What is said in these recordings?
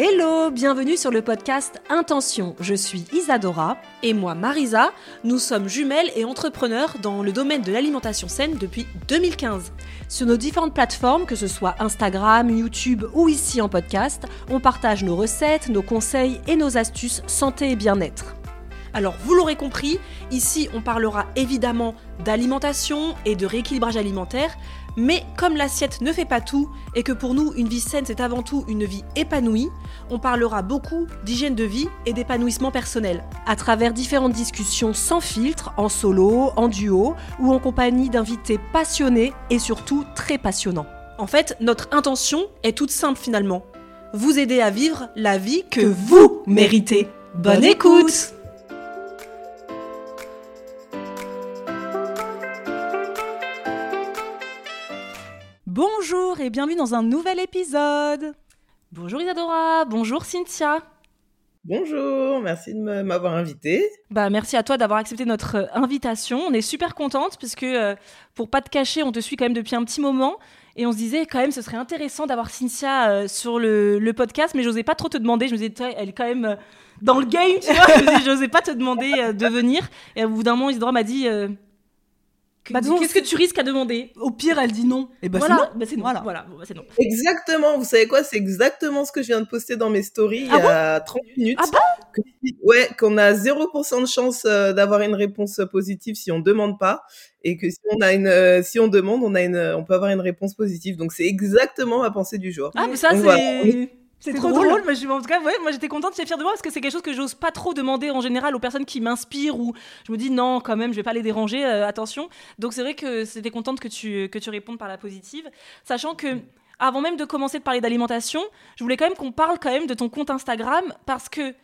Hello, bienvenue sur le podcast Intention. Je suis Isadora. Et moi, Marisa. Nous sommes jumelles et entrepreneurs dans le domaine de l'alimentation saine depuis 2015. Sur nos différentes plateformes, que ce soit Instagram, YouTube ou ici en podcast, on partage nos recettes, nos conseils et nos astuces santé et bien-être. Alors, vous l'aurez compris, ici on parlera évidemment d'alimentation et de rééquilibrage alimentaire, mais comme l'assiette ne fait pas tout et que pour nous une vie saine c'est avant tout une vie épanouie, on parlera beaucoup d'hygiène de vie et d'épanouissement personnel. À travers différentes discussions sans filtre, en solo, en duo ou en compagnie d'invités passionnés et surtout très passionnants. En fait, notre intention est toute simple finalement. Vous aider à vivre la vie que, vous méritez. Bonne écoute Bonjour et bienvenue dans un nouvel épisode. Bonjour Isadora, bonjour Cynthia. Bonjour, merci de m'avoir invité. Bah merci à toi d'avoir accepté notre euh, invitation. On est super contente puisque euh, pour pas te cacher, on te suit quand même depuis un petit moment et on se disait quand même ce serait intéressant d'avoir Cynthia euh, sur le, le, podcast, mais j'osais pas trop te demander. Je me disais elle est quand même dans le game, tu vois. j'osais pas te demander de venir. Et au bout d'un moment, Isadora m'a dit bah, Qu'est-ce que tu risques à demander Au pire, elle dit non. Et bah, voilà, c'est non. Bah, voilà. Voilà, c'est non. Exactement. Vous savez quoi? C'est exactement ce que je viens de poster dans mes stories ah il y a 30 minutes. Ah bon? Ouais, qu'on a 0% de chance euh, d'avoir une réponse positive si on demande pas, et que si on a une, euh, si on demande, on a une, on peut avoir une réponse positive. Donc c'est exactement ma pensée du jour. Ah mais ça c'est. C'est trop drôle. Moi, je, en tout cas, ouais, moi j'étais contente, j'étais fière de moi parce que c'est quelque chose que j'ose pas trop demander en général aux personnes qui m'inspirent ou je me dis non, quand même, je vais pas les déranger, euh, attention. Donc c'est vrai que c'était contente que tu, que tu répondes par la positive, sachant que avant même de commencer de parler d'alimentation, je voulais quand même qu'on parle quand même de ton compte Instagram parce que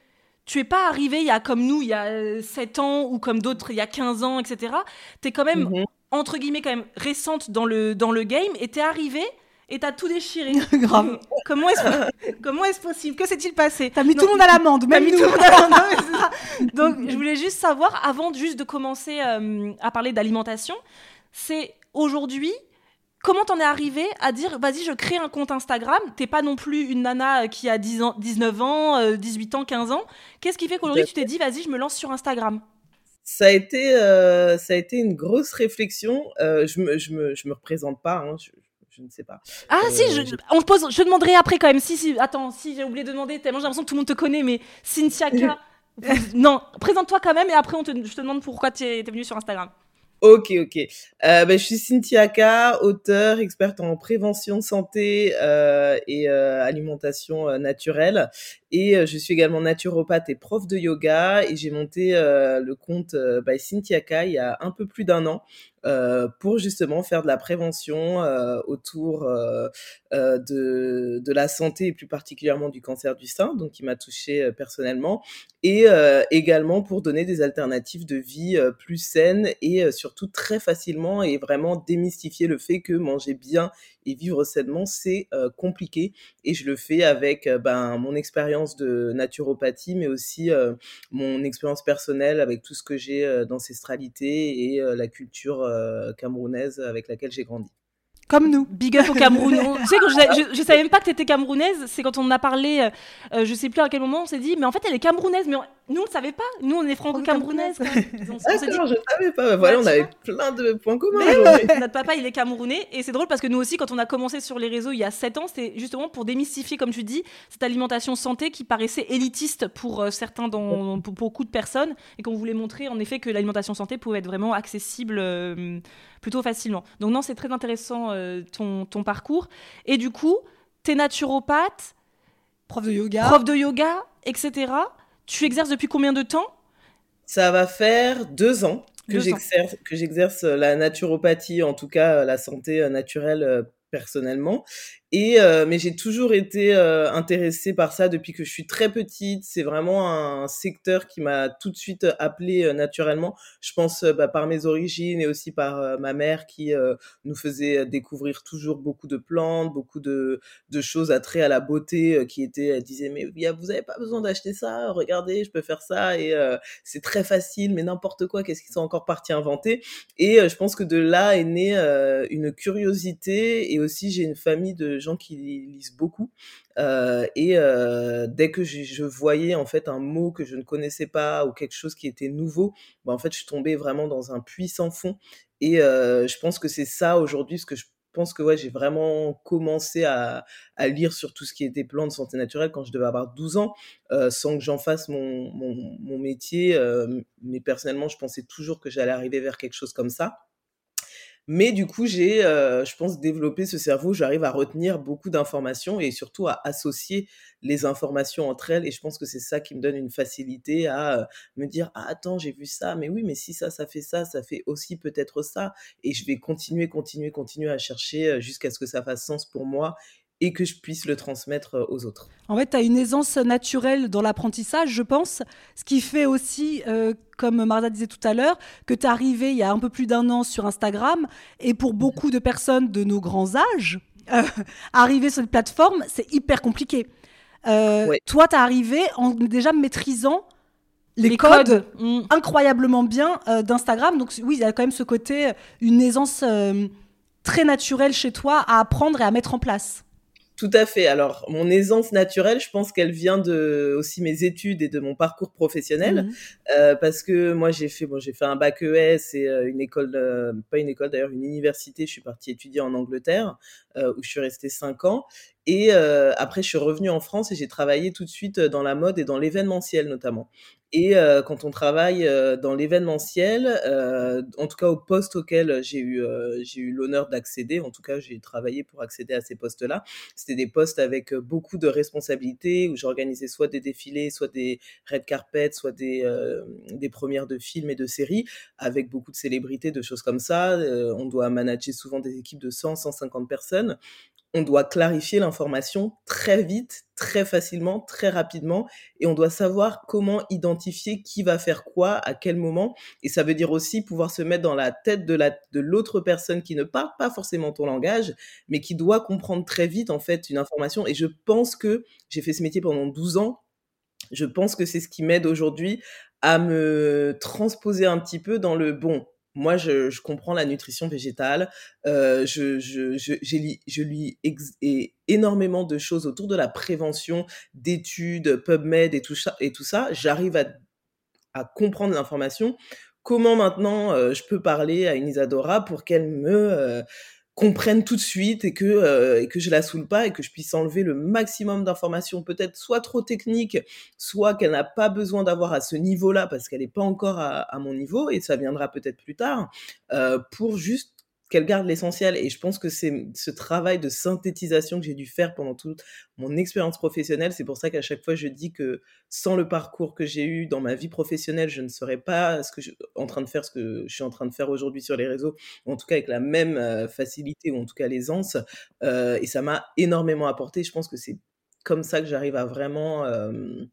tu es pas arrivé il y a comme nous il y a 7 ans ou comme d'autres il y a 15 ans, etc. Tu es quand même, mhm. entre guillemets, quand même récente dans le, dans le game et tu es arrivé et t'as tout déchiré. Grave. Comment est-ce comment est possible? Que s'est-il passé? T'as mis tout le monde à l'amende, même nous. Donc je voulais juste savoir, avant juste de commencer euh, à parler d'alimentation, c'est aujourd'hui. Comment t'en es arrivé à dire vas-y je crée un compte Instagram? T'es pas non plus une nana qui a 10 ans, 19 ans, 18 euh, ans, 15 ans. Qu'est-ce qui fait qu'aujourd'hui tu t'es dit vas-y je me lance sur Instagram? Ça a été euh, ça a été une grosse réflexion. je me je me je me représente pas. Hein, je ne sais pas. Ah si, je, euh, on pose, je demanderai après quand même. Si, si, attends, si j'ai oublié de demander, tellement j'ai l'impression que tout le monde te connaît, mais Cynthia K. non, présente-toi quand même et après on te, je te demande pourquoi tu es, venu sur Instagram. Ok, ok. Euh, ben, je suis Cynthia K, auteur, experte en prévention de santé euh, et euh, alimentation naturelle. Et je suis également naturopathe et prof de yoga. Et j'ai monté le compte by Cynthia K il y a un peu plus d'un an pour justement faire de la prévention euh, autour euh, de, de la santé et plus particulièrement du cancer du sein, donc qui m'a touchée personnellement, et également pour donner des alternatives de vie plus saines et surtout très facilement et vraiment démystifier le fait que manger bien et vivre sainement, c'est compliqué. Et je le fais avec ben, mon expérience de naturopathie, mais aussi mon expérience personnelle avec tout ce que j'ai d'ancestralité et la culture camerounaise avec laquelle j'ai grandi. Comme nous. Big up au Cameroun. tu sais, je, je, savais même pas que tu étais camerounaise. C'est quand on en a parlé, euh, je sais plus à quel moment, on s'est dit, mais en fait, elle est camerounaise. Mais nous, on ne savait pas. Nous, on est franco-camerounais. Ah, je savais pas. Voilà, on avait plein de points communs. notre papa, il est camerounais. Et c'est drôle parce que nous aussi, quand on a commencé sur les réseaux il y a 7 ans, c'était justement pour démystifier, comme tu dis, cette alimentation santé qui paraissait élitiste pour euh, certains, dans, pour, beaucoup de personnes. Et qu'on voulait montrer, en effet, que l'alimentation santé pouvait être vraiment accessible euh, plutôt facilement. Donc, non, c'est très intéressant euh, ton, ton parcours. Et du coup, tu es naturopathe, prof de yoga, prof de yoga, etc. Tu exerces depuis combien de temps? Ça va faire deux ans que j'exerce que j'exerce la naturopathie, en tout cas la santé naturelle personnellement. Et euh, mais j'ai toujours été euh, intéressée par ça depuis que je suis très petite. C'est vraiment un secteur qui m'a tout de suite appelée euh, naturellement. Je pense bah, par mes origines et aussi par ma mère qui nous faisait découvrir toujours beaucoup de plantes, beaucoup de, de choses à trait à la beauté qui étaient, elle disait mais vous avez pas besoin d'acheter ça, regardez, je peux faire ça. Et c'est très facile, mais n'importe quoi, qu'est-ce qu'ils sont encore partis inventer? Et je pense que de là est née une curiosité. Et aussi j'ai une famille de gens qui lisent beaucoup. Euh, et euh, dès que je, voyais en fait un mot que je ne connaissais pas ou quelque chose qui était nouveau, bah, en fait je tombais vraiment dans un puissant fond. Et euh, je pense que c'est ça aujourd'hui ce que je pense que ouais, j'ai vraiment commencé à, lire sur tout ce qui était plan de santé naturelle quand je devais avoir 12 ans, sans que j'en fasse mon, mon métier. mais personnellement, je pensais toujours que j'allais arriver vers quelque chose comme ça. Mais du coup, j'ai, euh, je pense, développé ce cerveau. J'arrive à retenir beaucoup d'informations et surtout à associer les informations entre elles. Et je pense que c'est ça qui me donne une facilité à euh, me dire, ah, attends, j'ai vu ça, mais oui, mais si ça, ça fait ça, ça fait aussi peut-être ça. Et je vais continuer, continuer, continuer à chercher euh, jusqu'à ce que ça fasse sens pour moi et que je puisse le transmettre euh, aux autres. En fait, tu as une aisance naturelle dans l'apprentissage, je pense, ce qui fait aussi, euh, comme Martha disait tout à l'heure, que tu es arrivé il y a un peu plus d'un an sur Instagram, et pour beaucoup de personnes de nos grands âges, euh, arriver sur cette plateforme, c'est hyper compliqué. Toi, tu es arrivé en déjà maîtrisant les, codes, mm. incroyablement bien d'Instagram. Donc oui, il y a quand même ce côté, une aisance très naturelle chez toi à apprendre et à mettre en place. Tout à fait. Alors, mon aisance naturelle, je pense qu'elle vient de aussi mes études et de mon parcours professionnel, mmh. euh, parce que moi j'ai fait bon, j'ai fait un bac ES et euh, une école, euh, pas une école d'ailleurs, une université. Je suis partie étudier en Angleterre où je suis restée cinq ans. Et après, je suis revenue en France et j'ai travaillé tout de suite dans la mode et dans l'événementiel notamment. Et euh, quand on travaille euh, dans l'événementiel, euh, en tout cas au poste auquel j'ai eu, j'ai eu l'honneur d'accéder, en tout cas j'ai travaillé pour accéder à ces postes-là, c'était des postes avec beaucoup de responsabilités, où j'organisais soit des défilés, soit des red carpets, soit des, des premières de films et de séries, avec beaucoup de célébrités, de choses comme ça. on doit manager souvent des équipes de 100, 150 personnes on doit clarifier l'information très vite, très facilement, très rapidement, et on doit savoir comment identifier qui va faire quoi, à quel moment, et ça veut dire aussi pouvoir se mettre dans la tête de la de l'autre personne qui ne parle pas forcément ton langage, mais qui doit comprendre très vite en fait une information. Et je pense que j'ai fait ce métier pendant 12 ans. Je pense que c'est ce qui m'aide aujourd'hui à me transposer un petit peu dans le bon moi, je, je, comprends la nutrition végétale. Euh, je, je, je, je, lis énormément de choses autour de la prévention, d'études, PubMed et tout ça. Et tout ça, j'arrive à, à comprendre l'information. Comment maintenant euh, je peux parler à une Isadora pour qu'elle me euh, comprenne tout de suite et que euh, que je la saoule pas et que je puisse enlever le maximum d'informations peut-être soit trop techniques soit qu'elle n'a pas besoin d'avoir à ce niveau-là parce qu'elle n'est pas encore à, à, mon niveau et ça viendra peut-être plus tard euh, pour juste qu'elle garde l'essentiel. Et je pense que c'est ce travail de synthétisation que j'ai dû faire pendant toute mon expérience professionnelle. C'est pour ça qu'à chaque fois, je dis que sans le parcours que j'ai eu dans ma vie professionnelle, je ne serais pas ce que je, en train de faire ce que je suis en train de faire aujourd'hui sur les réseaux, en tout cas avec la même euh, facilité ou en tout cas l'aisance. Euh, et ça m'a énormément apporté. Je pense que c'est comme ça que j'arrive à vraiment, euh,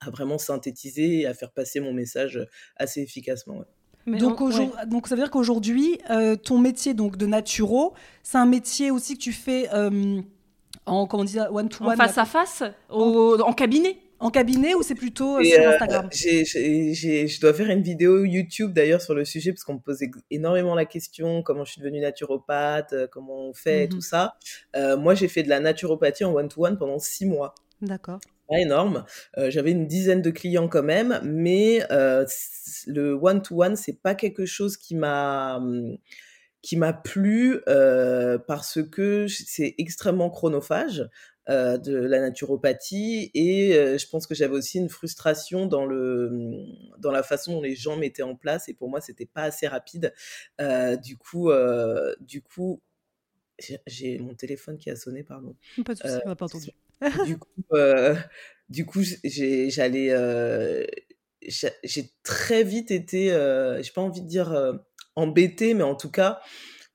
à vraiment synthétiser et à faire passer mon message assez efficacement donc, donc, ça veut dire qu'aujourd'hui, euh, ton métier donc de naturo, c'est un métier aussi que tu fais euh, en comment one to one, face à face, en cabinet. En cabinet ou c'est plutôt euh, sur Instagram Je dois faire une vidéo YouTube d'ailleurs sur le sujet parce qu'on me posait énormément la question comment je suis devenue naturopathe, comment on fait, tout mhm. ça. moi, j'ai fait de la naturopathie en one to one pendant six mois. D'accord énorme. Euh, j'avais une dizaine de clients quand même, mais euh, le one-to-one, c'est pas quelque chose qui m'a hum, qui m'a plu euh, parce que c'est extrêmement chronophage de la naturopathie et je pense que j'avais aussi une frustration dans le hum, dans la façon dont les gens mettaient en place et pour moi c'était pas assez rapide. Du coup du coup j'ai mon téléphone qui a sonné pardon. Pas de souci on n'a pas entendu du coup, euh, du coup, j'allais, euh, j'ai très vite été, euh, j'ai pas envie de dire embêtée, mais en tout cas,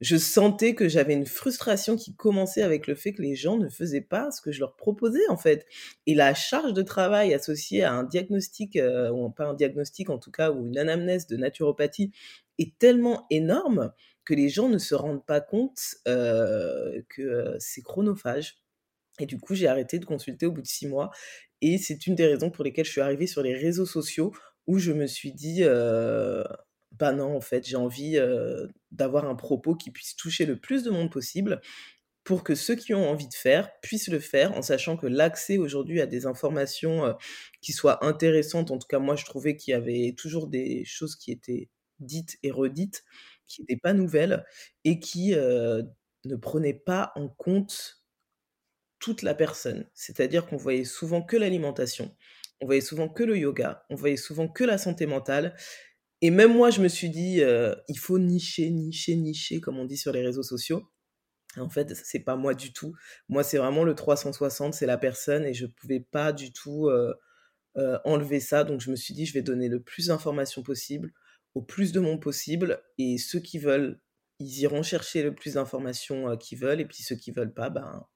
je sentais que j'avais une frustration qui commençait avec le fait que les gens ne faisaient pas ce que je leur proposais en fait. Et la charge de travail associée à un diagnostic, euh, ou pas un diagnostic en tout cas, ou une anamnèse de naturopathie est tellement énorme que les gens ne se rendent pas compte euh, que euh, c'est chronophage. Et du coup, j'ai arrêté de consulter au bout de six mois. Et c'est une des raisons pour lesquelles je suis arrivée sur les réseaux sociaux où je me suis dit, bah non, en fait, j'ai envie d'avoir un propos qui puisse toucher le plus de monde possible pour que ceux qui ont envie de faire puissent le faire en sachant que l'accès aujourd'hui à des informations qui soient intéressantes, en tout cas moi je trouvais qu'il y avait toujours des choses qui étaient dites et redites, qui n'étaient pas nouvelles et qui ne prenaient pas en compte toute la personne. C'est-à-dire qu'on voyait souvent que l'alimentation, on voyait souvent que le yoga, on voyait souvent que la santé mentale. Et même moi, je me suis dit, euh, il faut nicher, nicher, nicher, comme on dit sur les réseaux sociaux. En fait, c'est pas moi du tout. Moi, c'est vraiment le 360, c'est la personne, et je pouvais pas du tout euh, euh, enlever ça. Donc, je me suis dit, je vais donner le plus d'informations possible, au plus de monde possible, et ceux qui veulent, ils iront chercher le plus d'informations qu'ils veulent, et puis ceux qui veulent pas, ben,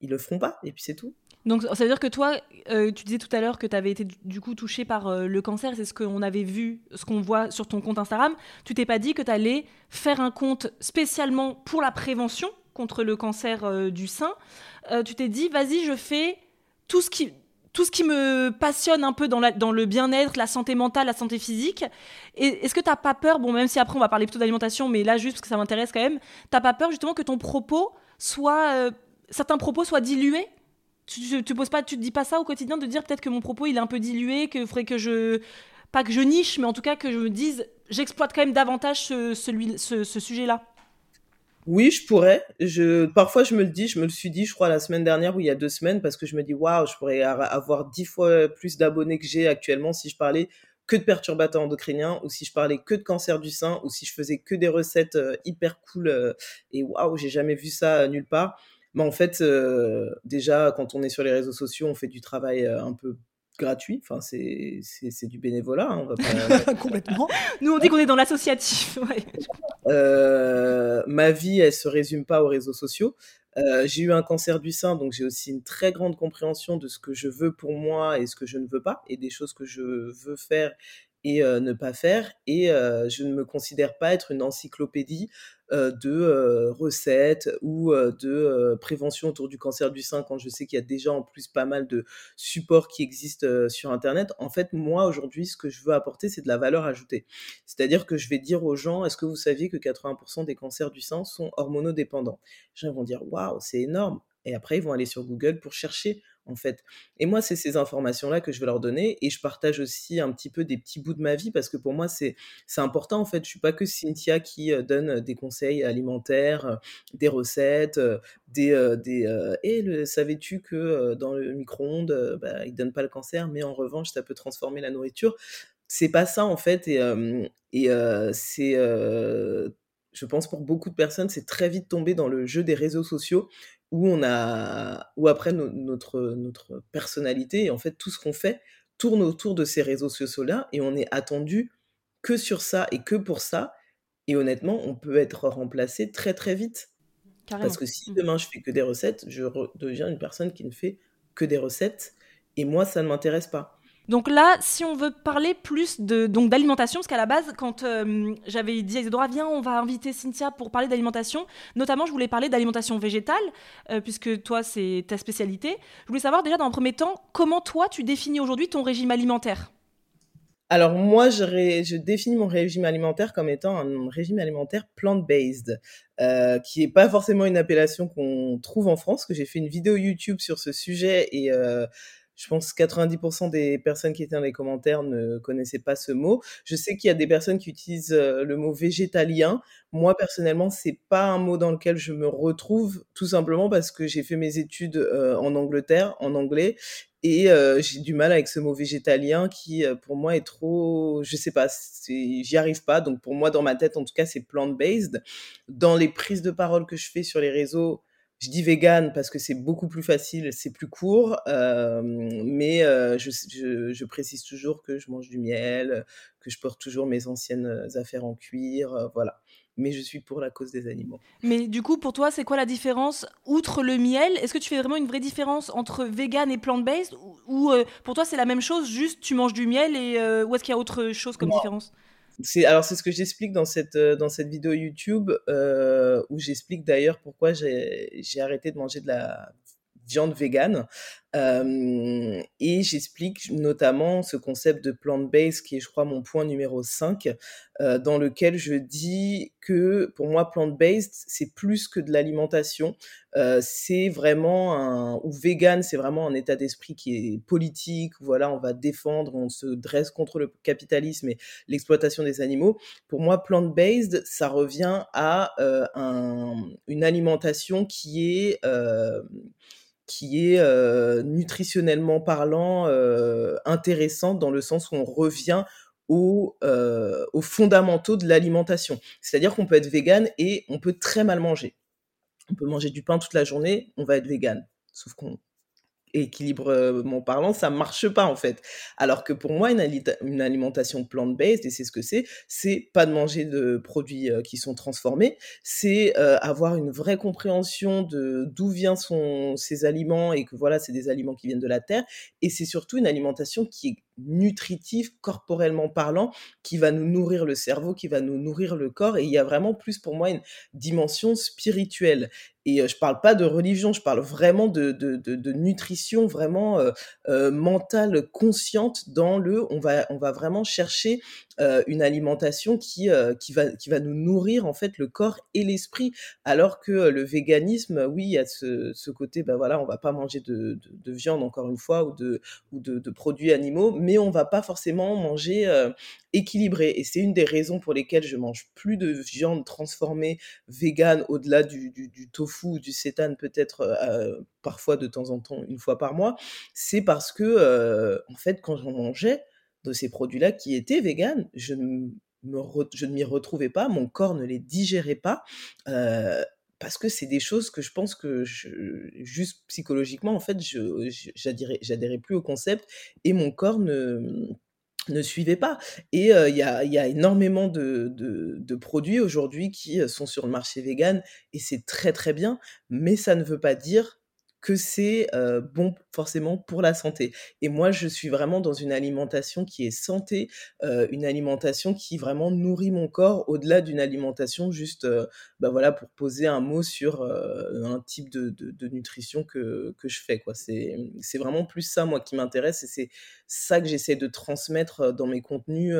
ils le feront pas, et puis c'est tout. Donc ça veut dire que toi, euh, tu disais tout à l'heure que tu avais été du coup touché par euh, le cancer, c'est ce qu'on avait vu, ce qu'on voit sur ton compte Instagram. Tu t'es pas dit que tu allais faire un compte spécialement pour la prévention contre le cancer euh, du sein. tu t'es dit, vas-y, je fais tout ce qui tout ce qui me passionne un peu dans, la, dans le bien-être, la santé mentale, la santé physique. Est-ce que tu n'as pas peur, bon, même si après on va parler plutôt d'alimentation, mais là juste parce que ça m'intéresse quand même, t'as pas peur justement que ton propos soit certains propos soient dilués tu, tu, poses pas, tu te dis pas ça au quotidien de dire peut-être que mon propos il est un peu dilué, que faudrait que je pas que je niche, mais en tout cas que je me dise j'exploite quand même davantage ce, celui, ce, sujet-là. Oui, je pourrais. Je, parfois, je me le dis, je me le suis dit, je crois, la semaine dernière ou il y a deux semaines, parce que je me dis, waouh, je pourrais avoir dix fois plus d'abonnés que j'ai actuellement si je parlais que de perturbateurs endocriniens, ou si je parlais que de cancer du sein, ou si je faisais que des recettes euh, hyper cool, euh, et waouh, j'ai jamais vu ça euh, nulle part. Mais en fait, euh, déjà, quand on est sur les réseaux sociaux, on fait du travail euh, un peu gratuit. Enfin, c'est, c'est, du bénévolat. Hein, on va pas... Complètement. Nous, on dit qu'on est dans l'associatif. Euh, ma vie, elle se résume pas aux réseaux sociaux. j'ai eu un cancer du sein, donc j'ai aussi une très grande compréhension de ce que je veux pour moi et ce que je ne veux pas, et des choses que je veux faire et ne pas faire. Et je ne me considère pas être une encyclopédie de recettes ou de prévention autour du cancer du sein quand je sais qu'il y a déjà en plus pas mal de supports qui existent sur Internet. En fait, moi, aujourd'hui, ce que je veux apporter, c'est de la valeur ajoutée. C'est-à-dire que je vais dire aux gens, est-ce que vous saviez que 80% des cancers du sein sont hormonodépendants? Les gens vont dire, waouh, c'est énorme. Et après, ils vont aller sur Google pour chercher en fait. Et moi, c'est ces informations-là que je veux leur donner. Et je partage aussi un petit peu des petits bouts de ma vie parce que pour moi, c'est important. En fait, je suis pas que Cynthia qui euh, donne des conseils alimentaires, euh, des recettes, euh, des. des le, savais-tu que dans le micro-ondes, bah, il donne pas le cancer, mais en revanche, ça peut transformer la nourriture? C'est pas ça, en fait. Et, et c'est je pense pour beaucoup de personnes, c'est très vite tombé dans le jeu des réseaux sociaux où on a, où après notre, notre personnalité et en fait tout ce qu'on fait tourne autour de ces réseaux sociaux-là et on est attendu que sur ça et que pour ça. Et honnêtement, on peut être remplacé très très vite. Parce que si mmh. demain je fais que des recettes, je deviens une personne qui ne fait que des recettes et moi ça ne m'intéresse pas. Donc là, si on veut parler plus donc d'alimentation, parce qu'à la base, quand euh, j'avais dit à Isidora, viens, on va inviter Cynthia pour parler d'alimentation, notamment je voulais parler d'alimentation végétale, euh, puisque toi c'est ta spécialité. Je voulais savoir déjà dans un premier temps, comment toi tu définis aujourd'hui ton régime alimentaire? Alors moi, je, je, définis mon régime alimentaire comme étant un régime alimentaire plant-based, euh, qui n'est pas forcément une appellation qu'on trouve en France, que j'ai fait une vidéo YouTube sur ce sujet et je pense que 90% des personnes qui étaient dans les commentaires ne connaissaient pas ce mot. Je sais qu'il y a des personnes qui utilisent euh, le mot végétalien. Moi, personnellement, c'est pas un mot dans lequel je me retrouve, tout simplement parce que j'ai fait mes études euh, en Angleterre, en anglais, et euh, j'ai du mal avec ce mot végétalien qui, pour moi, est trop, je sais pas, j'y arrive pas. Donc, pour moi, dans ma tête, en tout cas, c'est plant-based. Dans les prises de parole que je fais sur les réseaux, je dis vegan parce que c'est beaucoup plus facile, c'est plus court, euh, mais euh, je, je, je, précise toujours que je mange du miel, que je porte toujours mes anciennes affaires en cuir, euh, voilà. mais je suis pour la cause des animaux. Mais du coup, pour toi, c'est quoi la différence Outre le miel, est-ce que tu fais vraiment une vraie différence entre vegan et plant-based Ou euh, pour toi, c'est la même chose, juste tu manges du miel et euh, ou est-ce qu'il y a autre chose comme différence? C'est alors c'est ce que j'explique dans cette euh, dans cette vidéo YouTube où j'explique d'ailleurs pourquoi j'ai arrêté de manger de la viande végane. Euh, et j'explique notamment ce concept de plant-based qui est, je crois, mon point numéro 5, euh, dans lequel je dis que pour moi, plant-based, c'est plus que de l'alimentation. Euh, c'est vraiment un. ou vegan, c'est vraiment un état d'esprit qui est politique. Voilà, on va défendre, on se dresse contre le capitalisme et l'exploitation des animaux. Pour moi, plant-based, ça revient à un, une alimentation qui est qui est nutritionnellement parlant intéressante dans le sens où on revient aux, aux fondamentaux de l'alimentation. C'est-à-dire qu'on peut être vegan et on peut très mal manger. On peut manger du pain toute la journée, on va être vegan. Sauf qu'on équilibrement parlant, ça marche pas en fait. Alors que pour moi, une, une alimentation plant-based, et c'est ce que c'est, c'est pas de manger de produits euh, qui sont transformés, c'est euh, avoir une vraie compréhension de d'où viennent ces aliments et que voilà, c'est des aliments qui viennent de la terre. Et c'est surtout une alimentation qui est nutritive, corporellement parlant, qui va nous nourrir le cerveau, qui va nous nourrir le corps. Et il y a vraiment plus pour moi une dimension spirituelle. Et euh, je parle pas de religion, je parle vraiment de, de, de, nutrition vraiment euh, euh, mentale, consciente dans le, on va, on va vraiment chercher une alimentation qui, qui, va, qui va nous nourrir en fait le corps et l'esprit. Alors que le véganisme, oui, il y a ce, côté, ben voilà, on va pas manger de, de, viande encore une fois ou de, ou de, produits animaux, mais on va pas forcément manger équilibré. Et c'est une des raisons pour lesquelles je mange plus de viande transformée végane au-delà du, tofu ou du sétane peut-être parfois de temps en temps, une fois par mois. C'est parce que, en fait, quand j'en mangeais de ces produits-là qui étaient véganes, je ne je ne m'y retrouvais pas, mon corps ne les digérait pas. Parce que c'est des choses que je pense que juste psychologiquement, en fait, je j'adhérais plus au concept et mon corps ne, ne suivait pas. Et il y, a, y, a, énormément de, de, de produits aujourd'hui qui sont sur le marché vegan et c'est très très bien, mais ça ne veut pas dire c'est bon forcément pour la santé. Et moi, je suis vraiment dans une alimentation qui est santé, une alimentation qui vraiment nourrit mon corps au-delà d'une alimentation juste, bah voilà, pour poser un mot sur un type de, nutrition que, que, je fais. Quoi. C'est, c'est vraiment plus ça, moi, qui m'intéresse et c'est ça que j'essaie de transmettre dans mes contenus.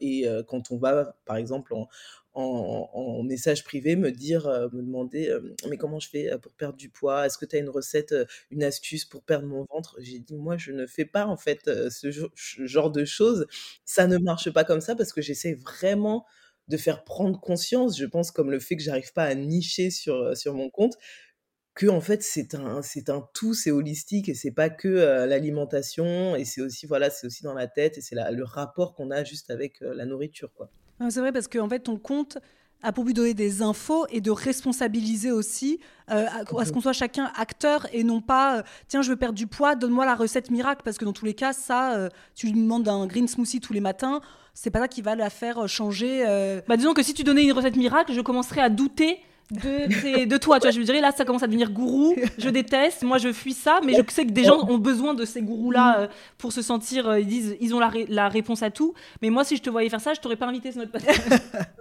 et quand on va, par exemple, en, en, message privé me dire, euh, me demander euh, mais comment je fais euh, pour perdre du poids? Est-ce que tu as une recette, une astuce pour perdre mon ventre? J'ai dit moi je ne fais pas en fait ce genre de choses. Ça ne marche pas comme ça parce que j'essaie vraiment de faire prendre conscience, je pense comme le fait que j'arrive pas à nicher sur, sur mon compte, que en fait c'est un c'est un tout c'est holistique et c'est pas que l'alimentation et c'est aussi voilà c'est aussi dans la tête et c'est le rapport qu'on a juste avec la nourriture quoi c'est vrai parce qu'en fait, ton compte a pour but de donner des infos et de responsabiliser aussi, euh, à, ce qu'on soit chacun acteur et non pas euh, tiens, je veux perdre du poids, donne-moi la recette miracle. Parce que dans tous les cas, ça, euh, tu lui demandes un green smoothie tous les matins, c'est pas ça qui va la faire changer. Bah, disons que si tu donnais une recette miracle, je commencerais à douter de, de toi. Tu vois, je me dirais, là, ça commence à devenir gourou. Je déteste. Moi, je fuis ça. Mais je sais que des gens ont besoin de ces gourous-là euh, pour se sentir. Euh, ils disent, ils ont la, la, réponse à tout. Mais moi, si je te voyais faire ça, je t'aurais pas invité sur notre podcast.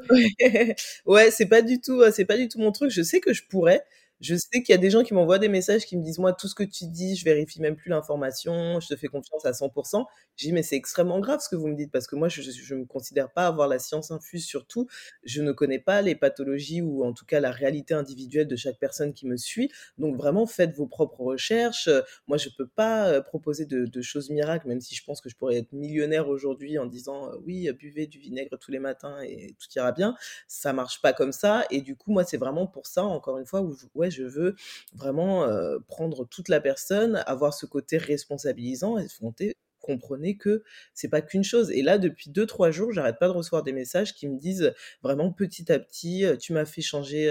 ouais, c'est pas du tout, c'est pas du tout mon truc. Je sais que je pourrais. Je sais qu'il y a des gens qui m'envoient des messages qui me disent moi tout ce que tu dis, je vérifie même plus l'information, je te fais confiance à 100%. J'ai dit mais c'est extrêmement grave ce que vous me dites parce que moi je ne me considère pas avoir la science infuse surtout. Je ne connais pas les pathologies ou en tout cas la réalité individuelle de chaque personne qui me suit. Donc vraiment faites vos propres recherches. Moi je peux pas euh, proposer de, choses miracles même si je pense que je pourrais être millionnaire aujourd'hui en disant euh, oui buvez du vinaigre tous les matins et tout ira bien. Ça marche pas comme ça et du coup moi c'est vraiment pour ça encore une fois où ouais je veux vraiment prendre toute la personne, avoir ce côté responsabilisant et fronter comprenez que c'est pas qu'une chose. Et là, depuis deux, trois jours, j'arrête pas de recevoir des messages qui me disent vraiment petit à petit, tu m'as fait changer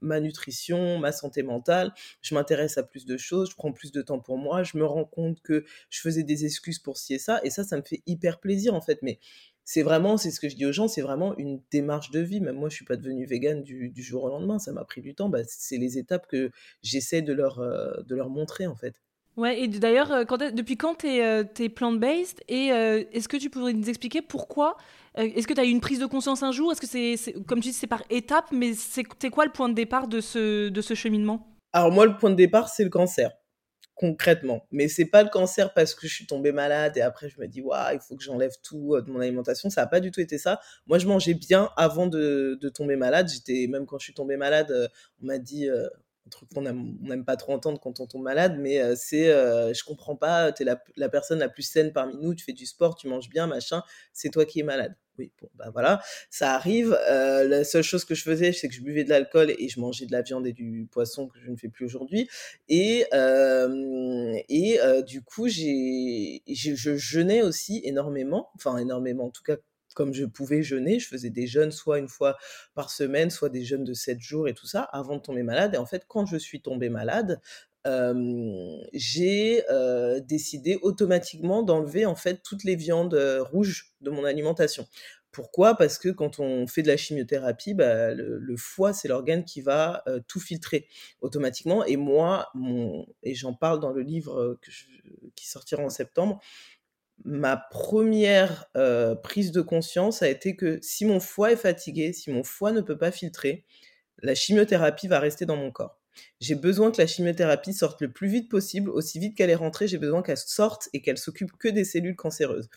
ma nutrition, ma santé mentale, je m'intéresse à plus de choses, je prends plus de temps pour moi, je me rends compte que je faisais des excuses pour ci et ça, et ça, ça me fait hyper plaisir en fait. Mais c'est vraiment, c'est ce que je dis aux gens, c'est vraiment une démarche de vie. Même moi, je suis pas devenue végane du, jour au lendemain, ça m'a pris du temps. Bah, c'est les étapes que j'essaie de leur, euh, de leur montrer en fait. Ouais, et d'ailleurs, euh, depuis quand tu es, euh, plant-based Et est-ce que tu pourrais nous expliquer pourquoi Est-ce que tu as eu une prise de conscience un jour? Est-ce que c'est, comme tu dis, c'est par étapes Mais c'est quoi le point de départ de ce, de ce cheminement? Alors moi, le point de départ, c'est le cancer concrètement. Mais c'est pas le cancer parce que je suis tombée malade et après je me dis waouh il faut que j'enlève tout euh, de mon alimentation. Ça a pas du tout été ça. Moi je mangeais bien avant de, de tomber malade. J'étais même quand je suis tombée malade, euh, on m'a dit euh, un truc qu'on n'aime pas trop entendre quand on tombe malade, mais c'est je comprends pas. T'es la, la personne la plus saine parmi nous. Tu fais du sport, tu manges bien, machin. C'est toi qui es malade. Oui, bon, bah voilà, ça arrive. Euh, la seule chose que je faisais, c'est que je buvais de l'alcool et je mangeais de la viande et du poisson que je ne fais plus aujourd'hui. Et, euh, et euh, du coup, j'ai, je jeûnais aussi énormément, enfin énormément, en tout cas comme je pouvais jeûner, je faisais des jeûnes soit une fois par semaine, soit des jeûnes de 7 jours et tout ça, avant de tomber malade. Et en fait, quand je suis tombée malade, j'ai décidé automatiquement d'enlever en fait toutes les viandes rouges de mon alimentation. Pourquoi? Parce que quand on fait de la chimiothérapie, bah, le, foie, c'est l'organe qui va tout filtrer automatiquement. Et moi, et j'en parle dans le livre qui sortira en septembre, ma première prise de conscience a été que si mon foie est fatigué, si mon foie ne peut pas filtrer, la chimiothérapie va rester dans mon corps. J'ai besoin que la chimiothérapie sorte le plus vite possible, aussi vite qu'elle est rentrée, j'ai besoin qu'elle sorte et qu'elle s'occupe que des cellules cancéreuses.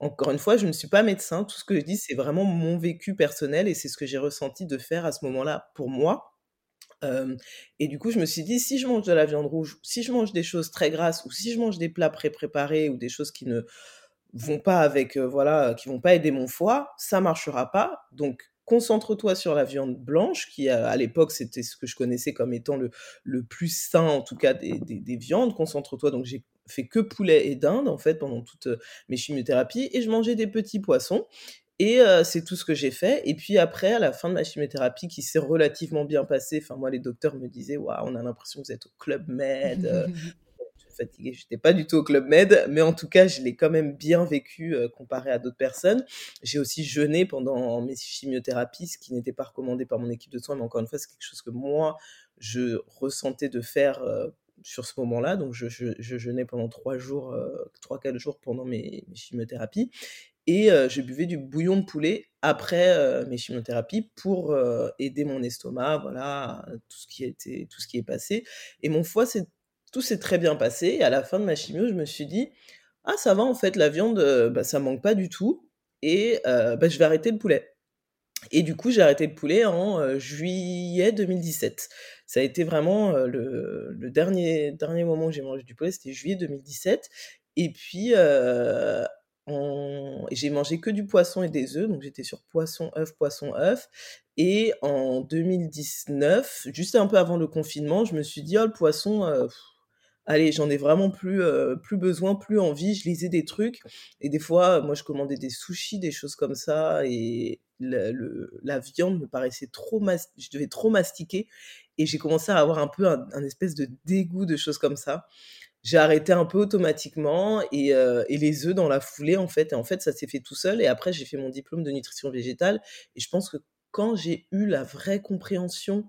Encore une fois, je ne suis pas médecin, tout ce que je dis, c'est vraiment mon vécu personnel et c'est ce que j'ai ressenti de faire à ce moment-là pour moi. Et du coup, je me suis dit, si je mange de la viande rouge, si je mange des choses très grasses, ou si je mange des plats pré-préparés, ou des choses qui ne vont pas avec, voilà, qui vont pas aider mon foie, ça marchera pas. Donc, concentre-toi sur la viande blanche, qui à, l'époque c'était ce que je connaissais comme étant le, le plus sain en tout cas des, des, viandes. Concentre-toi, donc j'ai fait que poulet et dinde en fait pendant toutes mes chimiothérapies et je mangeais des petits poissons. Et euh, c'est tout ce que j'ai fait. Et puis après, à la fin de ma chimiothérapie, qui s'est relativement bien passée, enfin moi les docteurs me disaient, waouh, on a l'impression que vous êtes au club med. Euh, fatiguée, j'étais pas du tout au Club Med, mais en tout cas, je l'ai quand même bien vécu euh, comparé à d'autres personnes. J'ai aussi jeûné pendant mes chimiothérapies, ce qui n'était pas recommandé par mon équipe de soins, mais encore une fois, c'est quelque chose que moi, je ressentais de faire sur ce moment-là. Donc, je, jeûnais pendant trois jours, euh, trois, quatre jours pendant mes, chimiothérapies. Et je buvais du bouillon de poulet après mes chimiothérapies pour aider mon estomac, voilà, tout ce qui était, tout ce qui est passé. Et mon foie c'est tout s'est très bien passé. Et à la fin de ma chimio, je me suis dit, ah ça va en fait, la viande, euh, bah, ça manque pas du tout. Et euh, bah, je vais arrêter le poulet. Et du coup, j'ai arrêté le poulet en euh, juillet 2017. Ça a été vraiment le, dernier, dernier moment où j'ai mangé du poulet, c'était juillet 2017. Et puis, j'ai mangé que du poisson et des œufs, donc j'étais sur poisson, œuf, poisson, œuf. Et en 2019, juste un peu avant le confinement, je me suis dit, oh, le poisson, allez, j'en ai vraiment plus, euh, plus besoin, plus envie. Je lisais des trucs et des fois, moi, je commandais des sushis, des choses comme ça et la viande me paraissait trop, je devais trop mastiquer et j'ai commencé à avoir un peu un, espèce de dégoût de choses comme ça. J'ai arrêté un peu automatiquement et, euh, et, les œufs dans la foulée en fait. Et en fait, ça s'est fait tout seul. Et après, j'ai fait mon diplôme de nutrition végétale. Et je pense que quand j'ai eu la vraie compréhension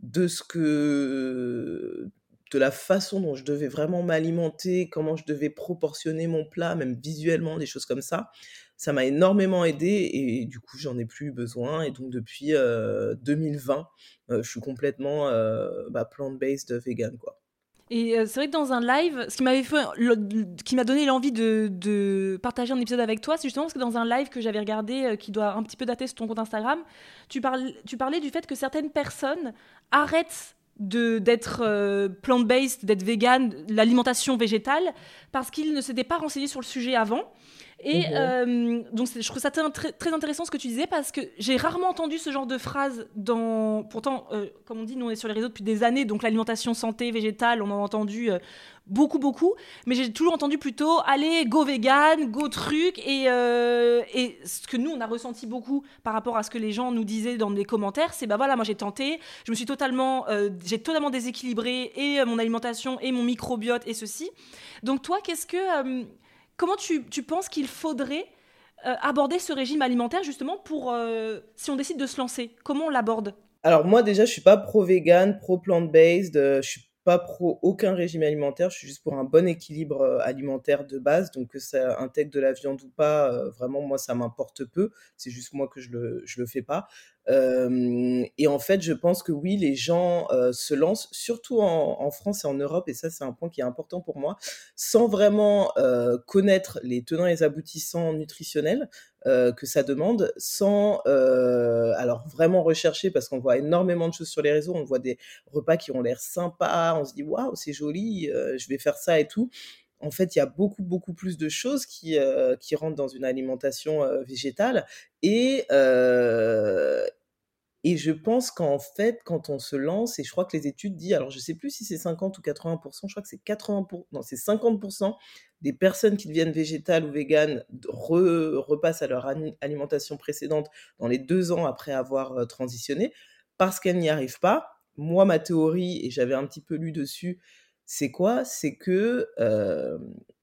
de ce que de la façon dont je devais vraiment m'alimenter, comment je devais proportionner mon plat, même visuellement, des choses comme ça. Ça m'a énormément aidé et du coup, j'en ai plus besoin. Et donc, depuis 2020, euh, euh, je suis complètement bah, plant-based vegan, quoi. Et c'est vrai que dans un live, ce qui m'avait fait, qui m'a donné l'envie de, partager un épisode avec toi, c'est justement parce que dans un live que j'avais regardé, qui doit un petit peu dater sur ton compte Instagram, tu, parles, tu parlais du fait que certaines personnes arrêtent d'être euh, plant-based, d'être vegan, l'alimentation végétale, parce qu'il ne s'était pas renseigné sur le sujet avant. Et euh, donc, je trouve ça très, très, intéressant ce que tu disais parce que j'ai rarement entendu ce genre de phrase dans. Pourtant, euh, comme on dit, nous on est sur les réseaux depuis des années, donc l'alimentation santé végétale, on en a entendu beaucoup, beaucoup. Mais j'ai toujours entendu plutôt allez, go vegan, go truc. Et, et ce que nous on a ressenti beaucoup par rapport à ce que les gens nous disaient dans les commentaires, c'est bah voilà, moi j'ai tenté, je me suis totalement, j'ai totalement déséquilibré et mon alimentation et mon microbiote et ceci. Donc toi, qu'est-ce que, comment tu, penses qu'il faudrait aborder ce régime alimentaire justement pour si on décide de se lancer Comment on l'aborde? Alors moi déjà, je suis pas pro-vegan, pro-plant-based, je suis pas pro aucun régime alimentaire, je suis juste pour un bon équilibre euh, alimentaire de base, donc que ça intègre de la viande ou pas, euh, vraiment moi ça m'importe peu, c'est juste moi que je le, je le fais pas. Euh, et en fait, je pense que oui, les gens se lancent, surtout en, France et en Europe, et ça c'est un point qui est important pour moi, sans vraiment connaître les tenants et les aboutissants nutritionnels. Euh, que ça demande sans euh, alors vraiment rechercher parce qu'on voit énormément de choses sur les réseaux, on voit des repas qui ont l'air sympas, on se dit waouh c'est joli, euh, je vais faire ça et tout. En fait, il y a beaucoup beaucoup plus de choses qui qui rentrent dans une alimentation végétale et et je pense qu'en fait, quand on se lance, et je crois que les études disent, alors je sais plus si c'est 50 ou 80%, je crois que c'est 80%, non, c'est 50% des personnes qui deviennent végétales ou véganes repassent à leur alimentation précédente dans les deux ans après avoir euh, transitionné, parce qu'elles n'y arrivent pas. Moi, ma théorie, et j'avais un petit peu lu dessus, c'est quoi? C'est que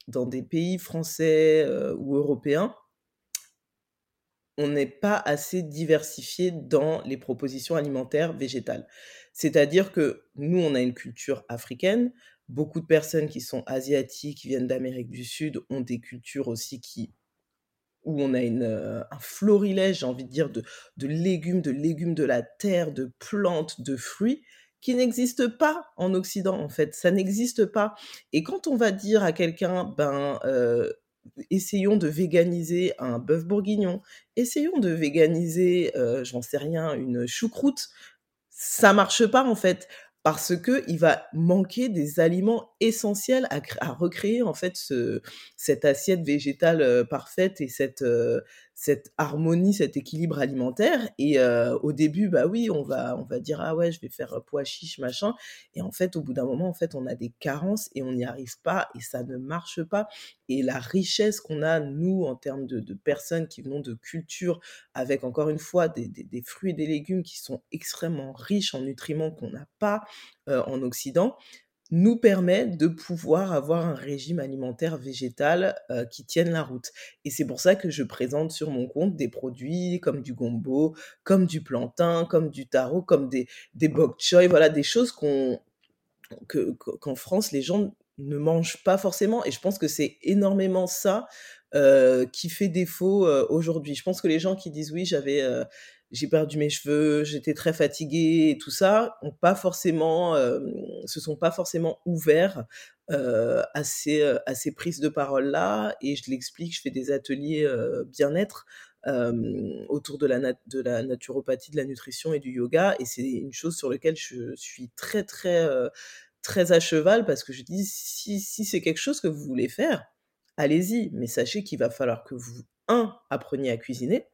dans des pays français ou européens, on n'est pas assez diversifié dans les propositions alimentaires végétales. C'est-à-dire que nous, on a une culture africaine. Beaucoup de personnes qui sont asiatiques, qui viennent d'Amérique du Sud, ont des cultures aussi qui où on a un florilège, j'ai envie de dire, de légumes, de légumes de la terre, de plantes, de fruits, qui n'existent pas en Occident, en fait. Ça n'existe pas. Et quand on va dire à quelqu'un, ben, euh, essayons de véganiser un bœuf bourguignon, essayons de véganiser, euh, j'en sais rien, une choucroute. Ça marche pas en fait parce que il va manquer des aliments essentiels à, recréer en fait ce, cette assiette végétale euh, parfaite et cette cette harmonie, cet équilibre alimentaire. Et euh, au début, bah oui, on va, on va dire ah ouais, je vais faire pois chiche machin. Et en fait, au bout d'un moment, en fait, on a des carences et on n'y arrive pas et ça ne marche pas. Et la richesse qu'on a nous en termes de, de, personnes qui venons de culture, avec encore une fois des, des, des, fruits et des légumes qui sont extrêmement riches en nutriments qu'on n'a pas euh, en Occident nous permet de pouvoir avoir un régime alimentaire végétal euh, qui tienne la route. Et c'est pour ça que je présente sur mon compte des produits comme du gombo, comme du plantain, comme du taro, comme des, des bok choy, voilà, des choses qu'on que, qu'en France, les gens ne mangent pas forcément. Et je pense que c'est énormément ça euh, qui fait défaut euh, aujourd'hui. Je pense que les gens qui disent oui, j'avais j'ai perdu mes cheveux, j'étais très fatiguée et tout ça, ont pas forcément, euh, se sont pas forcément ouverts euh, à, ces, euh, à ces prises de parole là. Et je l'explique, je fais des ateliers euh, bien-être autour de la, naturopathie, de la nutrition et du yoga. Et c'est une chose sur laquelle je suis très très très à cheval parce que je dis si c'est quelque chose que vous voulez faire, allez-y. Mais sachez qu'il va falloir que vous un appreniez à cuisiner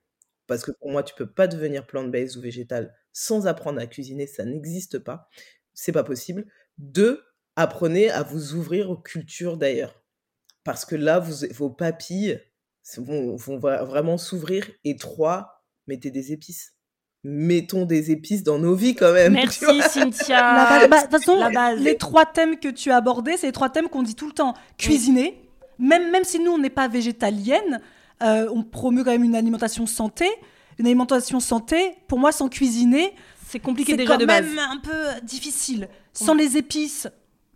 parce que pour moi, tu peux pas devenir plant-based ou végétal sans apprendre à cuisiner, ça n'existe pas. C'est pas possible. Deux, apprenez à vous ouvrir aux cultures d'ailleurs. Parce que là, vous, vos papilles vont, vont vraiment s'ouvrir. Et trois, mettez des épices mettons des épices dans nos vies quand même. Merci Cynthia. Bah, de toute façon, les trois thèmes que tu as abordés, c'est les trois thèmes qu'on dit tout le temps. Cuisiner, même, même si nous, on n'est pas végétalienne, euh, on promeut quand même une alimentation santé. Une alimentation santé, pour moi, sans cuisiner, c'est compliqué déjà de base. C'est quand même un peu difficile. Sans les épices,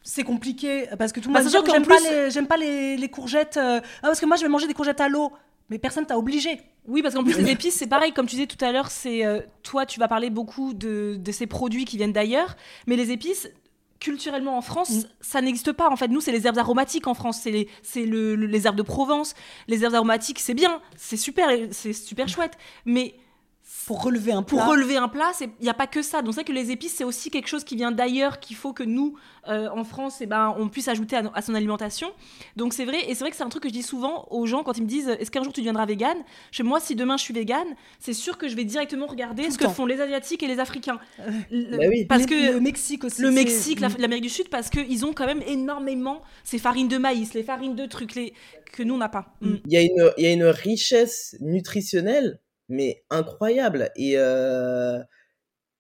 c'est compliqué parce que tout le bah, monde bah, j'aime pas, les, j'aime pas les, courgettes. Euh, ah, parce que moi, je vais manger des courgettes à l'eau. Mais personne t'a obligé. Oui, parce qu'en plus, les épices, c'est pareil. Comme tu disais tout à l'heure, c'est euh, toi, tu vas parler beaucoup de, de ces produits qui viennent d'ailleurs. Mais les épices, culturellement en France, mm. ça n'existe pas. En fait, nous, c'est les herbes aromatiques en France, c'est les, les herbes de Provence. Les herbes aromatiques, c'est bien, c'est super, c'est super chouette. Mais pour relever un plat. Pour relever un plat, il n'y a pas que ça. Donc c'est que les épices, c'est aussi quelque chose qui vient d'ailleurs, qu'il faut que nous, euh, en France, eh ben, on puisse ajouter à, son alimentation. Donc c'est vrai, et c'est vrai que c'est un truc que je dis souvent aux gens quand ils me disent est-ce qu'un jour tu deviendras vegan Chez moi, si demain je suis vegan, c'est sûr que je vais directement regarder ce que font les Asiatiques et les Africains. Euh, bah oui. Parce que le Mexique aussi. Le Mexique, l'Amérique du Sud, parce qu'ils ont quand même énormément ces farines de maïs, les farines de trucs les... que nous, on n'a pas. Il y, a une, il y a une richesse nutritionnelle mais incroyable. Et, euh,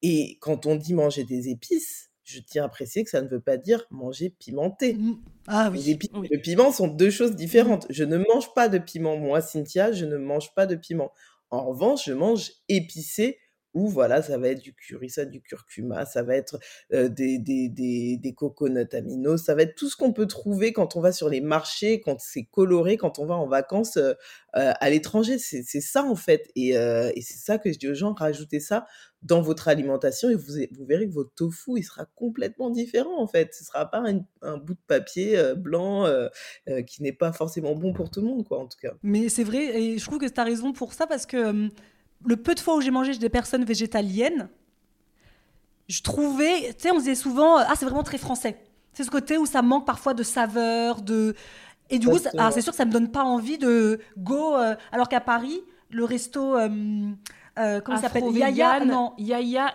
et quand on dit manger des épices, je tiens à préciser que ça ne veut pas dire manger pimenté. Mmh. Ah oui. Les Le piment sont deux choses différentes. Je ne mange pas de piment. Moi, Cynthia, je ne mange pas de piment. En revanche, je mange épicé voilà, ça va être du curry, ça du curcuma, ça va être des, des, des, des coconuts aminos, ça va être tout ce qu'on peut trouver quand on va sur les marchés, quand c'est coloré, quand on va en vacances à l'étranger. C'est ça en fait. Et, et c'est ça que je dis aux gens, rajoutez ça dans votre alimentation et vous, vous verrez que votre tofu, il sera complètement différent en fait. Ce ne sera pas un, bout de papier blanc qui n'est pas forcément bon pour tout le monde, quoi, en tout cas. Mais c'est vrai, et je trouve que tu as raison pour ça parce que le peu de fois où j'ai mangé chez des personnes végétaliennes, je trouvais, tu sais, on disait souvent, ah, c'est vraiment très français. C'est ce côté où ça manque parfois de saveur, de. Et du coup, ah, c'est sûr que ça me donne pas envie de go. Euh, alors qu'à Paris, le resto. Euh, euh, comment ça s'appelle? Yaya Non, Yaya.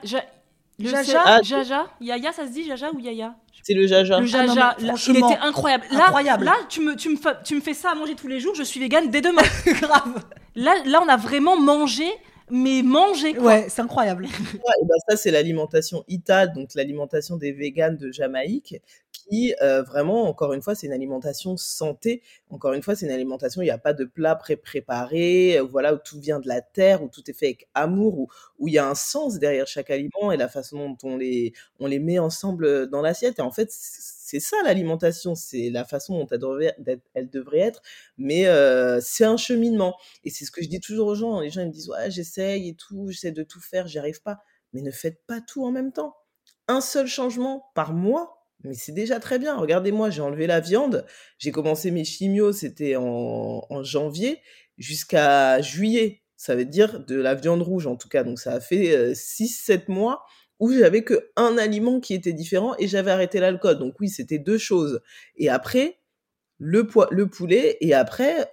Le Jaja, ah, Jaja, Yaya, ça se dit Jaja ou Yaya? C'est le Jaja. Le Jaja, ah il était incroyable. Là, incroyable. là tu, me, tu, me tu me fais ça à manger tous les jours, je suis végane dès demain. Grave. Là, là, on a vraiment mangé mais manger quoi. Ouais, c'est incroyable. ben ça c'est l'alimentation Ital, donc l'alimentation des véganes de Jamaïque, qui euh, vraiment, encore une fois, c'est une alimentation santé. Encore une fois, c'est une alimentation, il n'y a pas de plat pré-préparé, euh, voilà, où tout vient de la terre, où tout est fait avec amour, où, où il y a un sens derrière chaque aliment et la façon dont on les, on les met ensemble dans l'assiette. Et en fait, c'est ça l'alimentation, c'est la façon dont elle devrait, être, mais c'est un cheminement. Et c'est ce que je dis toujours aux gens. Les gens me disent ouais j'essaye et tout, j'essaie de tout faire, j'y arrive pas. Mais ne faites pas tout en même temps. Un seul changement par mois, mais c'est déjà très bien. Regardez-moi, j'ai enlevé la viande, j'ai commencé mes chimios, c'était en, janvier jusqu'à juillet. Ça veut dire de la viande rouge en tout cas. Donc ça a fait 6-7 mois où j'avais que un aliment qui était différent et j'avais arrêté l'alcool. Donc oui, c'était deux choses. Et après, le, le poulet, et après,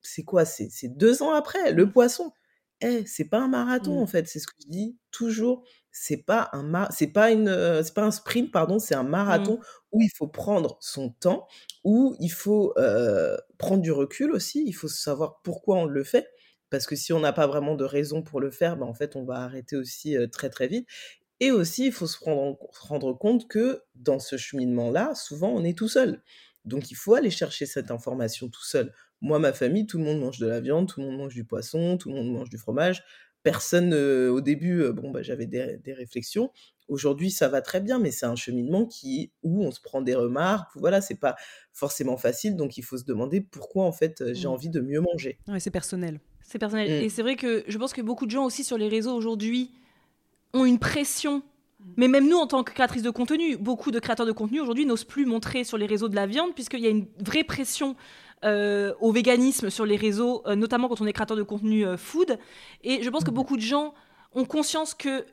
c'est quoi? C'est deux ans après, le poisson. Eh, c'est pas un marathon en mmh. fait, c'est ce que je dis toujours. C'est pas un c'est pas une euh, c'est pas un sprint pardon, c'est un marathon mmh. où il faut prendre son temps, où il faut euh, prendre du recul aussi. Il faut savoir pourquoi on le fait parce que si on n'a pas vraiment de raison pour le faire, ben en fait, on va arrêter aussi euh, très très vite. Et aussi, il faut se rendre, compte que dans ce cheminement-là, souvent, on est tout seul. Donc, il faut aller chercher cette information tout seul. Moi, ma famille, tout le monde mange de la viande, tout le monde mange du poisson, tout le monde mange du fromage. Personne, euh, au début, euh, bon, bah, j'avais des, réflexions. Aujourd'hui, ça va très bien, mais c'est un cheminement qui, où on se prend des remarques. Voilà, c'est pas forcément facile, donc il faut se demander pourquoi, en fait, j'ai mmh. envie de mieux manger. Ouais, c'est personnel. C'est personnel. Mmh. Et c'est vrai que je pense que beaucoup de gens aussi sur les réseaux aujourd'hui ont une pression. Mais même nous, en tant que créatrices de contenu, beaucoup de créateurs de contenu aujourd'hui n'osent plus montrer sur les réseaux de la viande, puisqu'il y a une vraie pression euh, au véganisme sur les réseaux, euh, notamment quand on est créateur de contenu euh, food. Et je pense que mhm. beaucoup de gens ont conscience que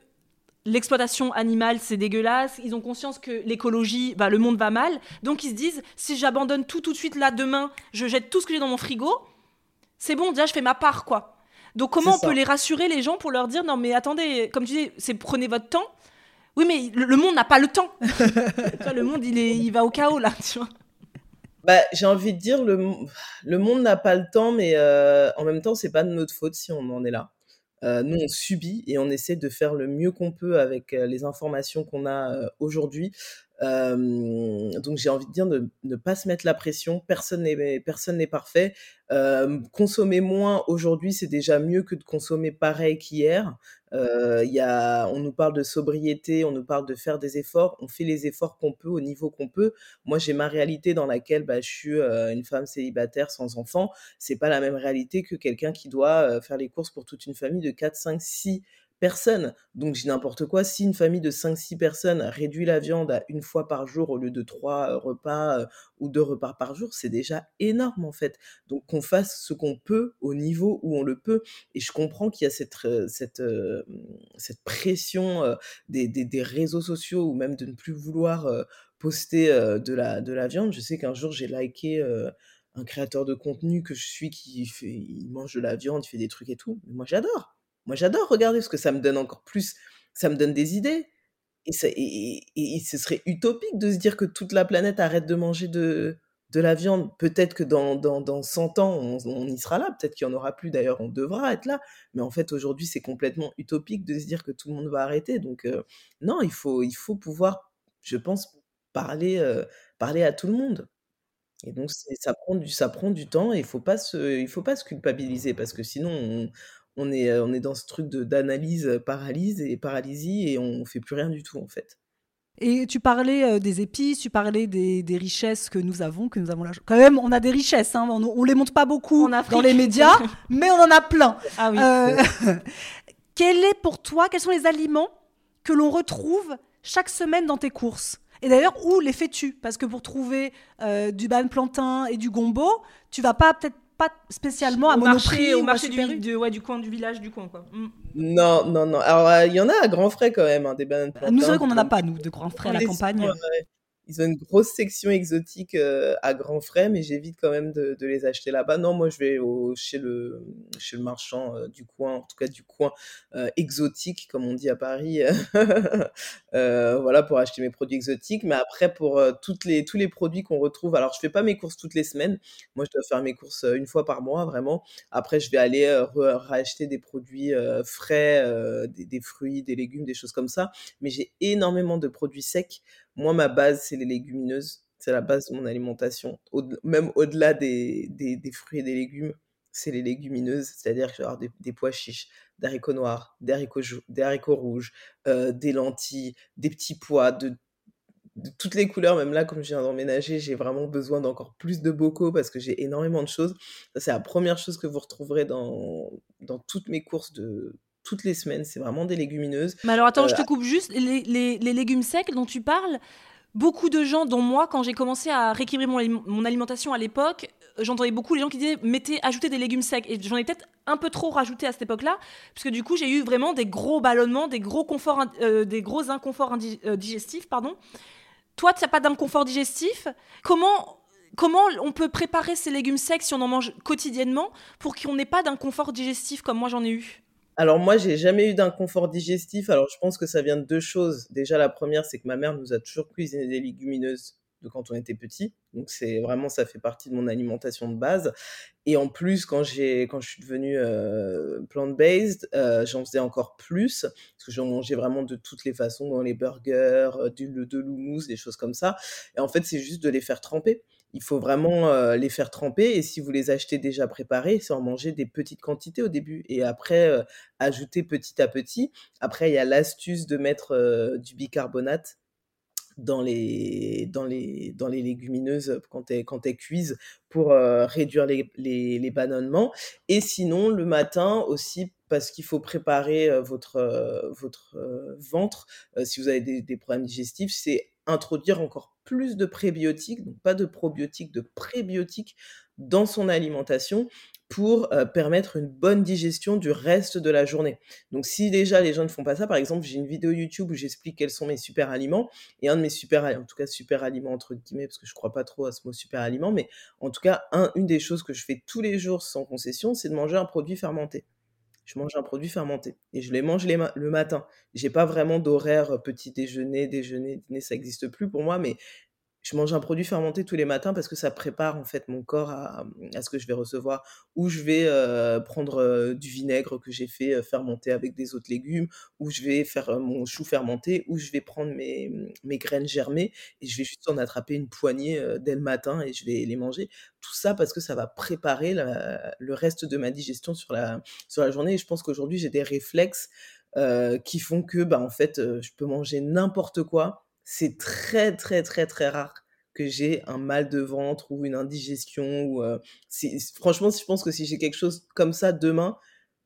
l'exploitation animale, c'est dégueulasse. Ils ont conscience que l'écologie, bah, le monde va mal. Donc ils se disent, si j'abandonne tout tout de suite là, demain, je jette tout ce que j'ai dans mon frigo, c'est bon, déjà je fais ma part, quoi. Donc comment on peut les rassurer les gens pour leur dire non mais attendez, comme tu dis, c'est prenez votre temps. Oui mais le, monde n'a pas le temps. le monde il est, il va au chaos là, tu vois. Bah, j'ai envie de dire le, le monde n'a pas le temps, mais euh, en même temps c'est pas de notre faute si on en est là. Euh, nous on subit et on essaie de faire le mieux qu'on peut avec euh, les informations qu'on a aujourd'hui donc j'ai envie de dire de ne pas se mettre la pression. Personne n'est personne n'est parfait. consommer moins aujourd'hui, c'est déjà mieux que de consommer pareil qu'hier. Euh, y a, on nous parle de sobriété, on nous parle de faire des efforts. On fait les efforts qu'on peut au niveau qu'on peut. Moi, j'ai ma réalité dans laquelle bah, je suis une femme célibataire sans enfant. C'est pas la même réalité que quelqu'un qui doit faire les courses pour toute une famille de 4, 5, 6 personne. Donc, j'ai n'importe quoi. Si une famille de 5-6 personnes réduit la viande à une fois par jour au lieu de trois euh, repas euh, ou deux repas par jour, c'est déjà énorme en fait. Donc, qu'on fasse ce qu'on peut au niveau où on le peut. Et je comprends qu'il y a cette, euh, cette, pression des, des, réseaux sociaux ou même de ne plus vouloir poster de, la, de la viande. Je sais qu'un jour, j'ai liké un créateur de contenu que je suis qui mange de la viande, il fait des trucs et tout. Moi, j'adore. Moi, j'adore regarder parce que ça me donne encore plus, ça me donne des idées. Et, ça, et, ce serait utopique de se dire que toute la planète arrête de manger de, de la viande. Peut-être que dans, dans, dans 100 ans, on, y sera là. Peut-être qu'il n'y en aura plus. D'ailleurs, on devra être là. Mais en fait, aujourd'hui, c'est complètement utopique de se dire que tout le monde va arrêter. Donc, euh, non, il faut, il faut pouvoir je pense, parler, parler à tout le monde. Et donc ça prend du ça prend du temps et il il faut pas se culpabiliser parce que sinon on on est, on est dans ce truc de d'analyse, paralyse et paralysie et on fait plus rien du tout, en fait. Et tu parlais des épices, tu parlais des, des, richesses que nous avons, que nous avons là. Quand même, on a des richesses, hein, on, ne les montre pas beaucoup dans les médias, mais on en a plein. Ah oui. quel est pour toi, quels sont les aliments que l'on retrouve chaque semaine dans tes courses? Et d'ailleurs, où les fais-tu? Parce que pour trouver euh, du ban plantain et du gombo, tu vas pas peut-être pas spécialement à au marché, au marché du, ouais, du coin du village du coin quoi. Mm. Non non non. Alors euh, il y en a à grands frais quand même hein, des bananes. Nous c'est vrai qu'on en a pas nous de grands frais à la campagne. Ils ont une grosse section exotique euh, à grands frais, mais j'évite quand même de, les acheter là-bas. Non, moi je vais chez, le, chez le marchand euh, du coin, en tout cas du coin euh, exotique, comme on dit à Paris, voilà, pour acheter mes produits exotiques. Mais après, pour tous les produits qu'on retrouve, alors je fais pas mes courses toutes les semaines. Moi, je dois faire mes courses une fois par mois, vraiment. Après, je vais aller racheter des produits frais, des fruits, des légumes, des choses comme ça. Mais j'ai énormément de produits secs. Moi, ma base, c'est les légumineuses. C'est la base de mon alimentation. même au-delà des, fruits et des légumes, c'est les légumineuses. C'est-à-dire que des, des pois chiches, des haricots noirs, des haricots, rouges, euh, des lentilles, des petits pois, de, toutes les couleurs. Même là, comme je viens d'emménager, j'ai vraiment besoin d'encore plus de bocaux parce que j'ai énormément de choses. Ça, c'est la première chose que vous retrouverez dans toutes mes courses de toutes les semaines. C'est vraiment des légumineuses. Mais alors attends, je te euh, coupe juste. Les, les, légumes secs dont tu parles, beaucoup de gens, dont moi, quand j'ai commencé à rééquilibrer mon, mon alimentation à l'époque, euh, j'entendais beaucoup les gens qui disaient mettez, ajoutez des légumes secs. Et j'en ai peut-être un peu trop rajouté à cette époque-là, puisque du coup, j'ai eu vraiment des gros ballonnements, des gros, conforts, euh, des gros inconforts digestifs. Pardon. Toi, tu n'as pas d'inconfort digestif. Comment Comment on peut préparer ces légumes secs si on en mange quotidiennement pour qu'on n'ait pas d'inconfort digestif comme moi j'en ai eu? Alors moi, j'ai jamais eu d'inconfort digestif. Alors je pense que ça vient de deux choses. Déjà, la première, c'est que ma mère nous a toujours cuisiné des légumineuses de quand on était petit. Donc c'est vraiment ça fait partie de mon alimentation de base. Et en plus quand j'ai quand je suis devenue euh, plant-based, euh, j'en faisais encore plus parce que j'en mangeais vraiment de toutes les façons dans les burgers, euh, du de l'houmous, des choses comme ça. Et en fait, c'est juste de les faire tremper il faut vraiment les faire tremper et si vous les achetez déjà préparés, c'est en manger des petites quantités au début et après ajouter petit à petit. Après, il y a l'astuce de mettre du bicarbonate dans les, dans les, dans les légumineuses quand elles, quand elles cuisent pour réduire les, les, les bannonnements. Et sinon, le matin aussi, parce qu'il faut préparer votre, votre ventre, si vous avez des, des problèmes digestifs, c'est introduire encore plus de prébiotiques, donc pas de probiotiques, de prébiotiques dans son alimentation pour euh, permettre une bonne digestion du reste de la journée. Donc si déjà les gens ne font pas ça, par exemple, j'ai une vidéo YouTube où j'explique quels sont mes super aliments, et un de mes super, en tout cas super aliments entre guillemets, parce que je crois pas trop à ce mot super aliment, mais en tout cas, un, une des choses que je fais tous les jours sans concession, c'est de manger un produit fermenté je mange un produit fermenté et je les mange le matin. J'ai pas vraiment d'horaire euh, petit déjeuner, déjeuner, dîner, ça n'existe plus pour moi, mais je mange un produit fermenté tous les matins parce que ça prépare en fait mon corps à, à ce que je vais recevoir. Ou je vais prendre du vinaigre que j'ai fait fermenter avec des autres légumes, ou je vais faire mon chou fermenté, ou je vais prendre mes, mes, graines germées et je vais juste en attraper une poignée dès le matin et je vais les manger. Tout ça parce que ça va préparer le reste de ma digestion sur la, sur la journée. Et je pense qu'aujourd'hui j'ai des réflexes qui font que bah, en fait je peux manger n'importe quoi c'est très très très très rare que j'ai un mal de ventre ou une indigestion ou euh, franchement je pense que si j'ai quelque chose comme ça demain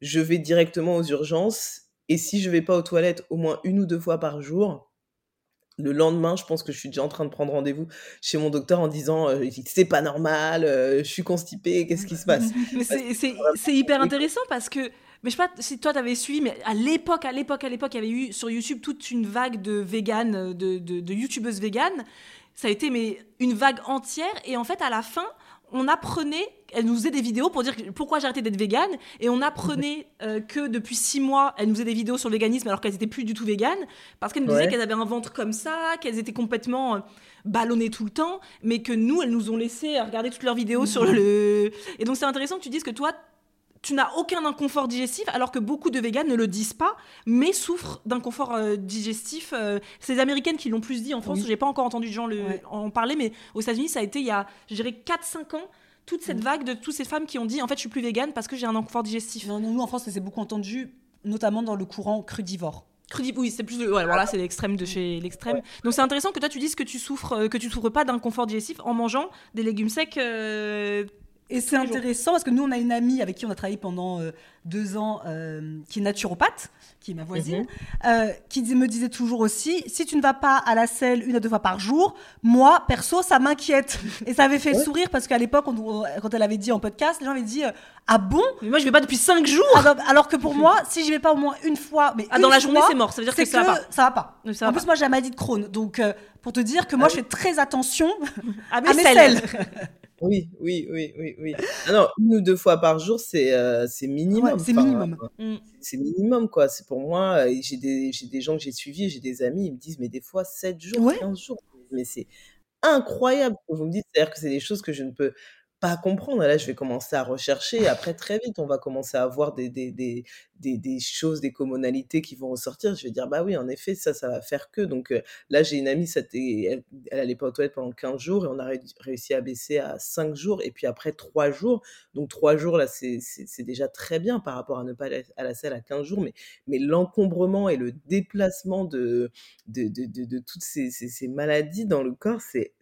je vais directement aux urgences et si je vais pas aux toilettes au moins une ou deux fois par jour le lendemain, je pense que je suis déjà en train de prendre rendez-vous chez mon docteur en disant euh, c'est pas normal, euh, je suis constipée, qu'est-ce qui se passe? C'est hyper intéressant parce que mais je sais pas si toi t'avais suivi, mais à l'époque, à l'époque, à l'époque, il y avait eu sur YouTube toute une vague de véganes, de, de, de youtubeuses véganes. Ça a été mais une vague entière. Et en fait, à la fin, on apprenait, elle nous faisait des vidéos pour dire pourquoi j'ai arrêté d'être végane, et on apprenait euh, que depuis six mois, elle nous faisait des vidéos sur le véganisme alors qu'elles étaient plus du tout véganes, parce qu'elles nous disaient qu'elles avaient un ventre comme ça, qu'elles étaient complètement euh, ballonnées tout le temps, mais que nous, elles nous ont laissé regarder toutes leurs vidéos sur le... Et donc c'est intéressant que tu dises que toi, tu n'as aucun inconfort digestif, alors que beaucoup de véganes ne le disent pas, mais souffrent d'inconfort euh, digestif. Euh, c'est les Américaines qui l'ont plus dit en France. J'ai pas encore entendu de gens le, en parler, mais aux États-Unis, ça a été il y a, je dirais, 4-5 ans toute cette mm. vague de toutes ces femmes qui ont dit en fait je suis plus végane parce que j'ai un inconfort digestif. Non, nous en France c'est beaucoup entendu, notamment dans le courant crudivore. Crudivore, oui, c'est plus. Ouais, voilà, c'est l'extrême de chez l'extrême. Donc c'est intéressant que toi tu dises que tu souffres, euh, que tu souffres pas d'inconfort digestif en mangeant des légumes secs. Euh, et c'est intéressant parce que nous, on a une amie avec qui on a travaillé pendant euh, deux ans, euh, qui est naturopathe, qui est ma voisine, mhm. euh, qui me disait toujours aussi, si tu ne vas pas à la selle une à deux fois par jour, moi, perso, ça m'inquiète. Et ça avait fait sourire parce qu'à l'époque, quand elle avait dit en podcast, les gens avaient dit, ah bon? Mais moi, je vais pas depuis cinq jours ah, Alors que pour moi, si je vais pas au moins une fois, mais ah, dans la journée, c'est mort. Ça veut dire que, ça va pas. Ça va pas. en plus, moi, j'ai la maladie de Crohn, donc pour te dire que moi, ah je fais très attention à mes, selles. Oui, oui, oui, oui, oui. Ah non, une ou deux fois par jour, c'est euh, c'est minimum. c'est minimum. Mm. C'est minimum, quoi. C'est pour moi, euh, j'ai des, des gens que j'ai suivis, j'ai des amis, ils me disent, mais des fois, 7 jours, 15 jours. Mais c'est incroyable. Vous me dites, c'est-à-dire que c'est des choses que je ne peux pas comprendre. là, je vais commencer à rechercher. Après, très vite, on va commencer à avoir des, des, des, des, choses, des commonalités qui vont ressortir. Je vais dire, bah oui, en effet, ça, ça va faire que. Donc là, j'ai une amie, ça elle, elle allait pas aux toilettes pendant 15 jours et on a réussi à baisser à 5 jours. Et puis après, 3 jours. Donc 3 jours, là, c'est déjà très bien par rapport à ne pas aller à la salle à 15 jours. Mais, mais l'encombrement et le déplacement de, de, de, de, toutes ces, ces, maladies dans le corps, c'est.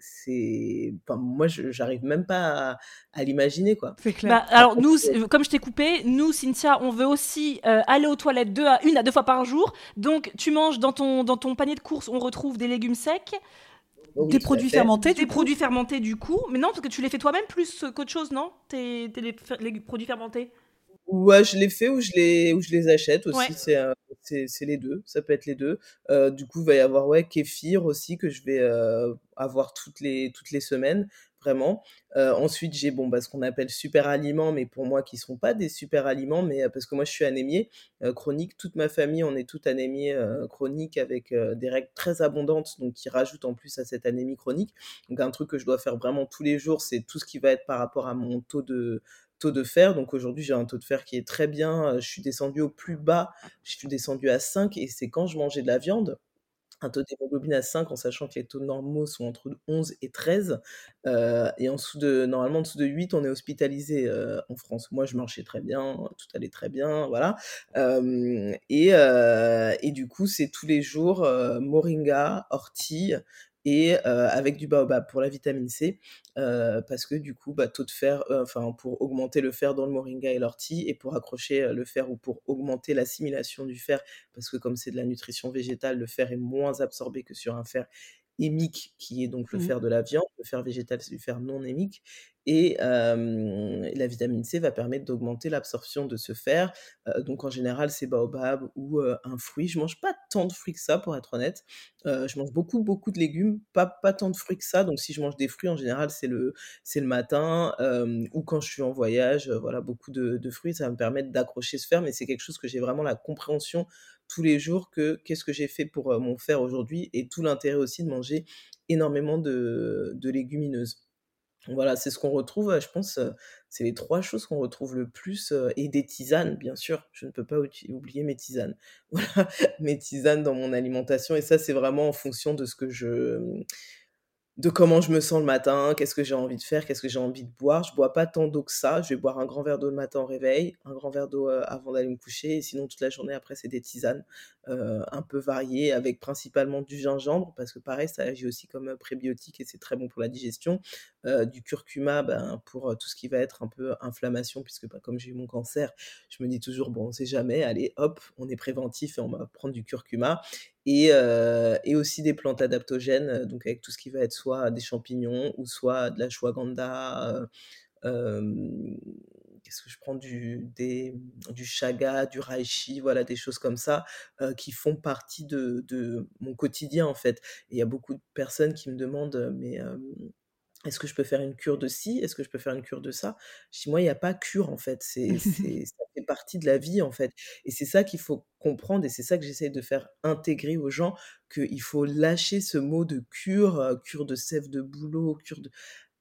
Enfin, moi, j'arrive même pas à, à l'imaginer, quoi. C'est clair. Bah, alors, nous, comme je t'ai coupé, nous, Cynthia, on veut aussi euh, aller aux toilettes deux à, une à deux fois par jour. Donc, tu manges dans ton, dans ton panier de courses, on retrouve des légumes secs. Oh des produits fermentés, des produits fermentés du coup, mais non parce que tu les fais toi-même plus qu'autre chose, non? Tes, les, produits fermentés? Ouais, je les fais ou je les ou je les achète aussi. Euh, c'est c'est les deux. Ça peut être les deux. Euh, du coup, il va y avoir ouais kéfir aussi que je vais avoir toutes les toutes les semaines vraiment. Euh, ensuite, j'ai bon, bah, ce qu'on appelle super aliments, mais pour moi qui sont pas des super aliments, mais euh, parce que moi je suis anémiée euh, chronique. Toute ma famille, on est toute anémie chronique avec des règles très abondantes, donc qui rajoutent en plus à cette anémie chronique. Donc un truc que je dois faire vraiment tous les jours, c'est tout ce qui va être par rapport à mon taux de taux de fer. Donc aujourd'hui, j'ai un taux de fer qui est très bien. Je suis descendu au plus bas. Je suis descendu à 5 et c'est quand je mangeais de la viande un taux d'hémoglobine à 5 en sachant que les taux normaux sont entre 11 et 13 euh, et en dessous de normalement en dessous de 8 on est hospitalisé euh, en France. Moi je marchais très bien tout allait très bien voilà euh, et, et du coup c'est tous les jours moringa ortie et avec du baobab pour la vitamine C, parce que du coup, bah, taux de fer, pour augmenter le fer dans le moringa et l'ortie, et pour accrocher le fer ou pour augmenter l'assimilation du fer, parce que comme c'est de la nutrition végétale, le fer est moins absorbé que sur un fer hémique, qui est donc le mmh. fer de la viande. Le fer végétal, c'est du fer non hémique. Et la vitamine C va permettre d'augmenter l'absorption de ce fer. donc en général, c'est baobab ou un fruit. Je mange pas tant de fruits que ça, pour être honnête. je mange beaucoup, beaucoup de légumes, pas, pas tant de fruits que ça. Donc si je mange des fruits, en général, c'est le, c'est le matin ou quand je suis en voyage. voilà, beaucoup de, de fruits, ça va me permettre d'accrocher ce fer. Mais c'est quelque chose que j'ai vraiment la compréhension tous les jours que qu'est-ce que j'ai fait pour mon fer aujourd'hui et tout l'intérêt aussi de manger énormément de, de légumineuses. Voilà, c'est ce qu'on retrouve, je pense, c'est les trois choses qu'on retrouve le plus, et des tisanes, bien sûr, je ne peux pas oublier mes tisanes. Voilà, mes tisanes dans mon alimentation, et ça, c'est vraiment en fonction de ce que je, mmh, de comment je me sens le matin, qu'est-ce que j'ai envie de faire, qu'est-ce que j'ai envie de boire. Je bois pas tant d'eau que ça. Je vais boire un grand verre d'eau le matin au réveil, un grand verre d'eau euh, avant d'aller me coucher. Et sinon, toute la journée après, c'est des tisanes euh, un peu variées avec principalement du gingembre parce que pareil, ça agit aussi comme un prébiotique et c'est très bon pour la digestion. Euh, du curcuma ben, pour tout ce qui va être un peu inflammation puisque ben, comme j'ai eu mon cancer, je me dis toujours, bon, on sait jamais, allez, hop, on est préventif et on va prendre du curcuma et, et, aussi des plantes adaptogènes, donc avec tout ce qui va être soit des champignons ou soit de la ashwagandha. Qu'est-ce que je prends du, des, du chaga, du reishi, voilà, des choses comme ça qui font partie de, de, mon quotidien en fait. Et il y a beaucoup de personnes qui me demandent, mais est-ce que je peux faire une cure de ci Est-ce que je peux faire une cure de ça? Je dis, moi, il n'y a pas cure, en fait. C'est, ça fait partie de la vie, en fait. Et c'est ça qu'il faut comprendre, et c'est ça que j'essaie de faire intégrer aux gens, qu'il faut lâcher ce mot de cure, cure de sève de boulot, cure de...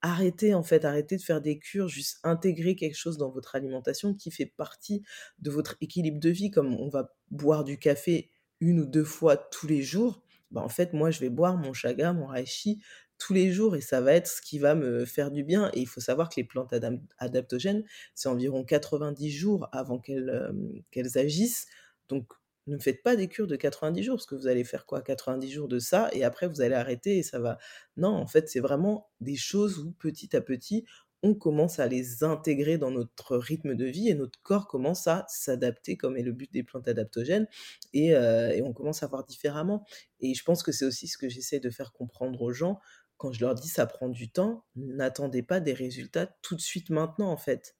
arrêtez en fait, arrêtez de faire des cures, juste intégrer quelque chose dans votre alimentation qui fait partie de votre équilibre de vie. Comme on va boire du café une ou deux fois tous les jours, bah en fait, moi, je vais boire mon chaga, mon reishi tous les jours et ça va être ce qui va me faire du bien. Et il faut savoir que les plantes adaptogènes, c'est environ 90 jours avant qu'elles qu'elles agissent. Donc, ne faites pas des cures de 90 jours, parce que vous allez faire quoi? 90 jours de ça, et après vous allez arrêter et ça va. Non, en fait, c'est vraiment des choses où petit à petit, on commence à les intégrer dans notre rythme de vie et notre corps commence à s'adapter, comme est le but des plantes adaptogènes, et, et on commence à voir différemment. Et je pense que c'est aussi ce que j'essaie de faire comprendre aux gens quand je leur dis ça prend du temps, n'attendez pas des résultats tout de suite maintenant, en fait.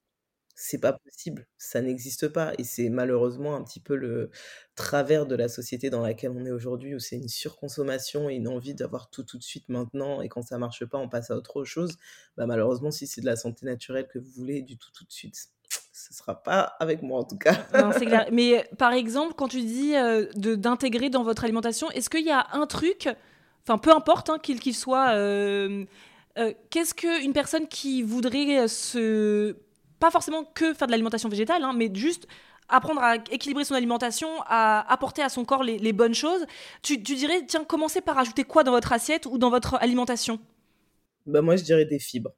C'est pas possible, ça n'existe pas et c'est malheureusement un petit peu le travers de la société dans laquelle on est aujourd'hui où c'est une surconsommation et une envie d'avoir tout tout de suite maintenant et quand ça marche pas, on passe à autre chose. Bah, malheureusement, si c'est de la santé naturelle que vous voulez du tout tout de suite, ce sera pas avec moi en tout cas. Non, c'est clair. Mais par exemple, quand tu dis de d'intégrer dans votre alimentation, est-ce qu'il y a un truc, enfin peu importe hein, qu'il soit, qu'est-ce qu'une personne qui voudrait se pas forcément que faire de l'alimentation végétale, hein, mais juste apprendre à équilibrer son alimentation, à apporter à son corps les, bonnes choses. Tu, dirais, tiens, commencez par ajouter quoi dans votre assiette ou dans votre alimentation? Bah Moi, je dirais des fibres.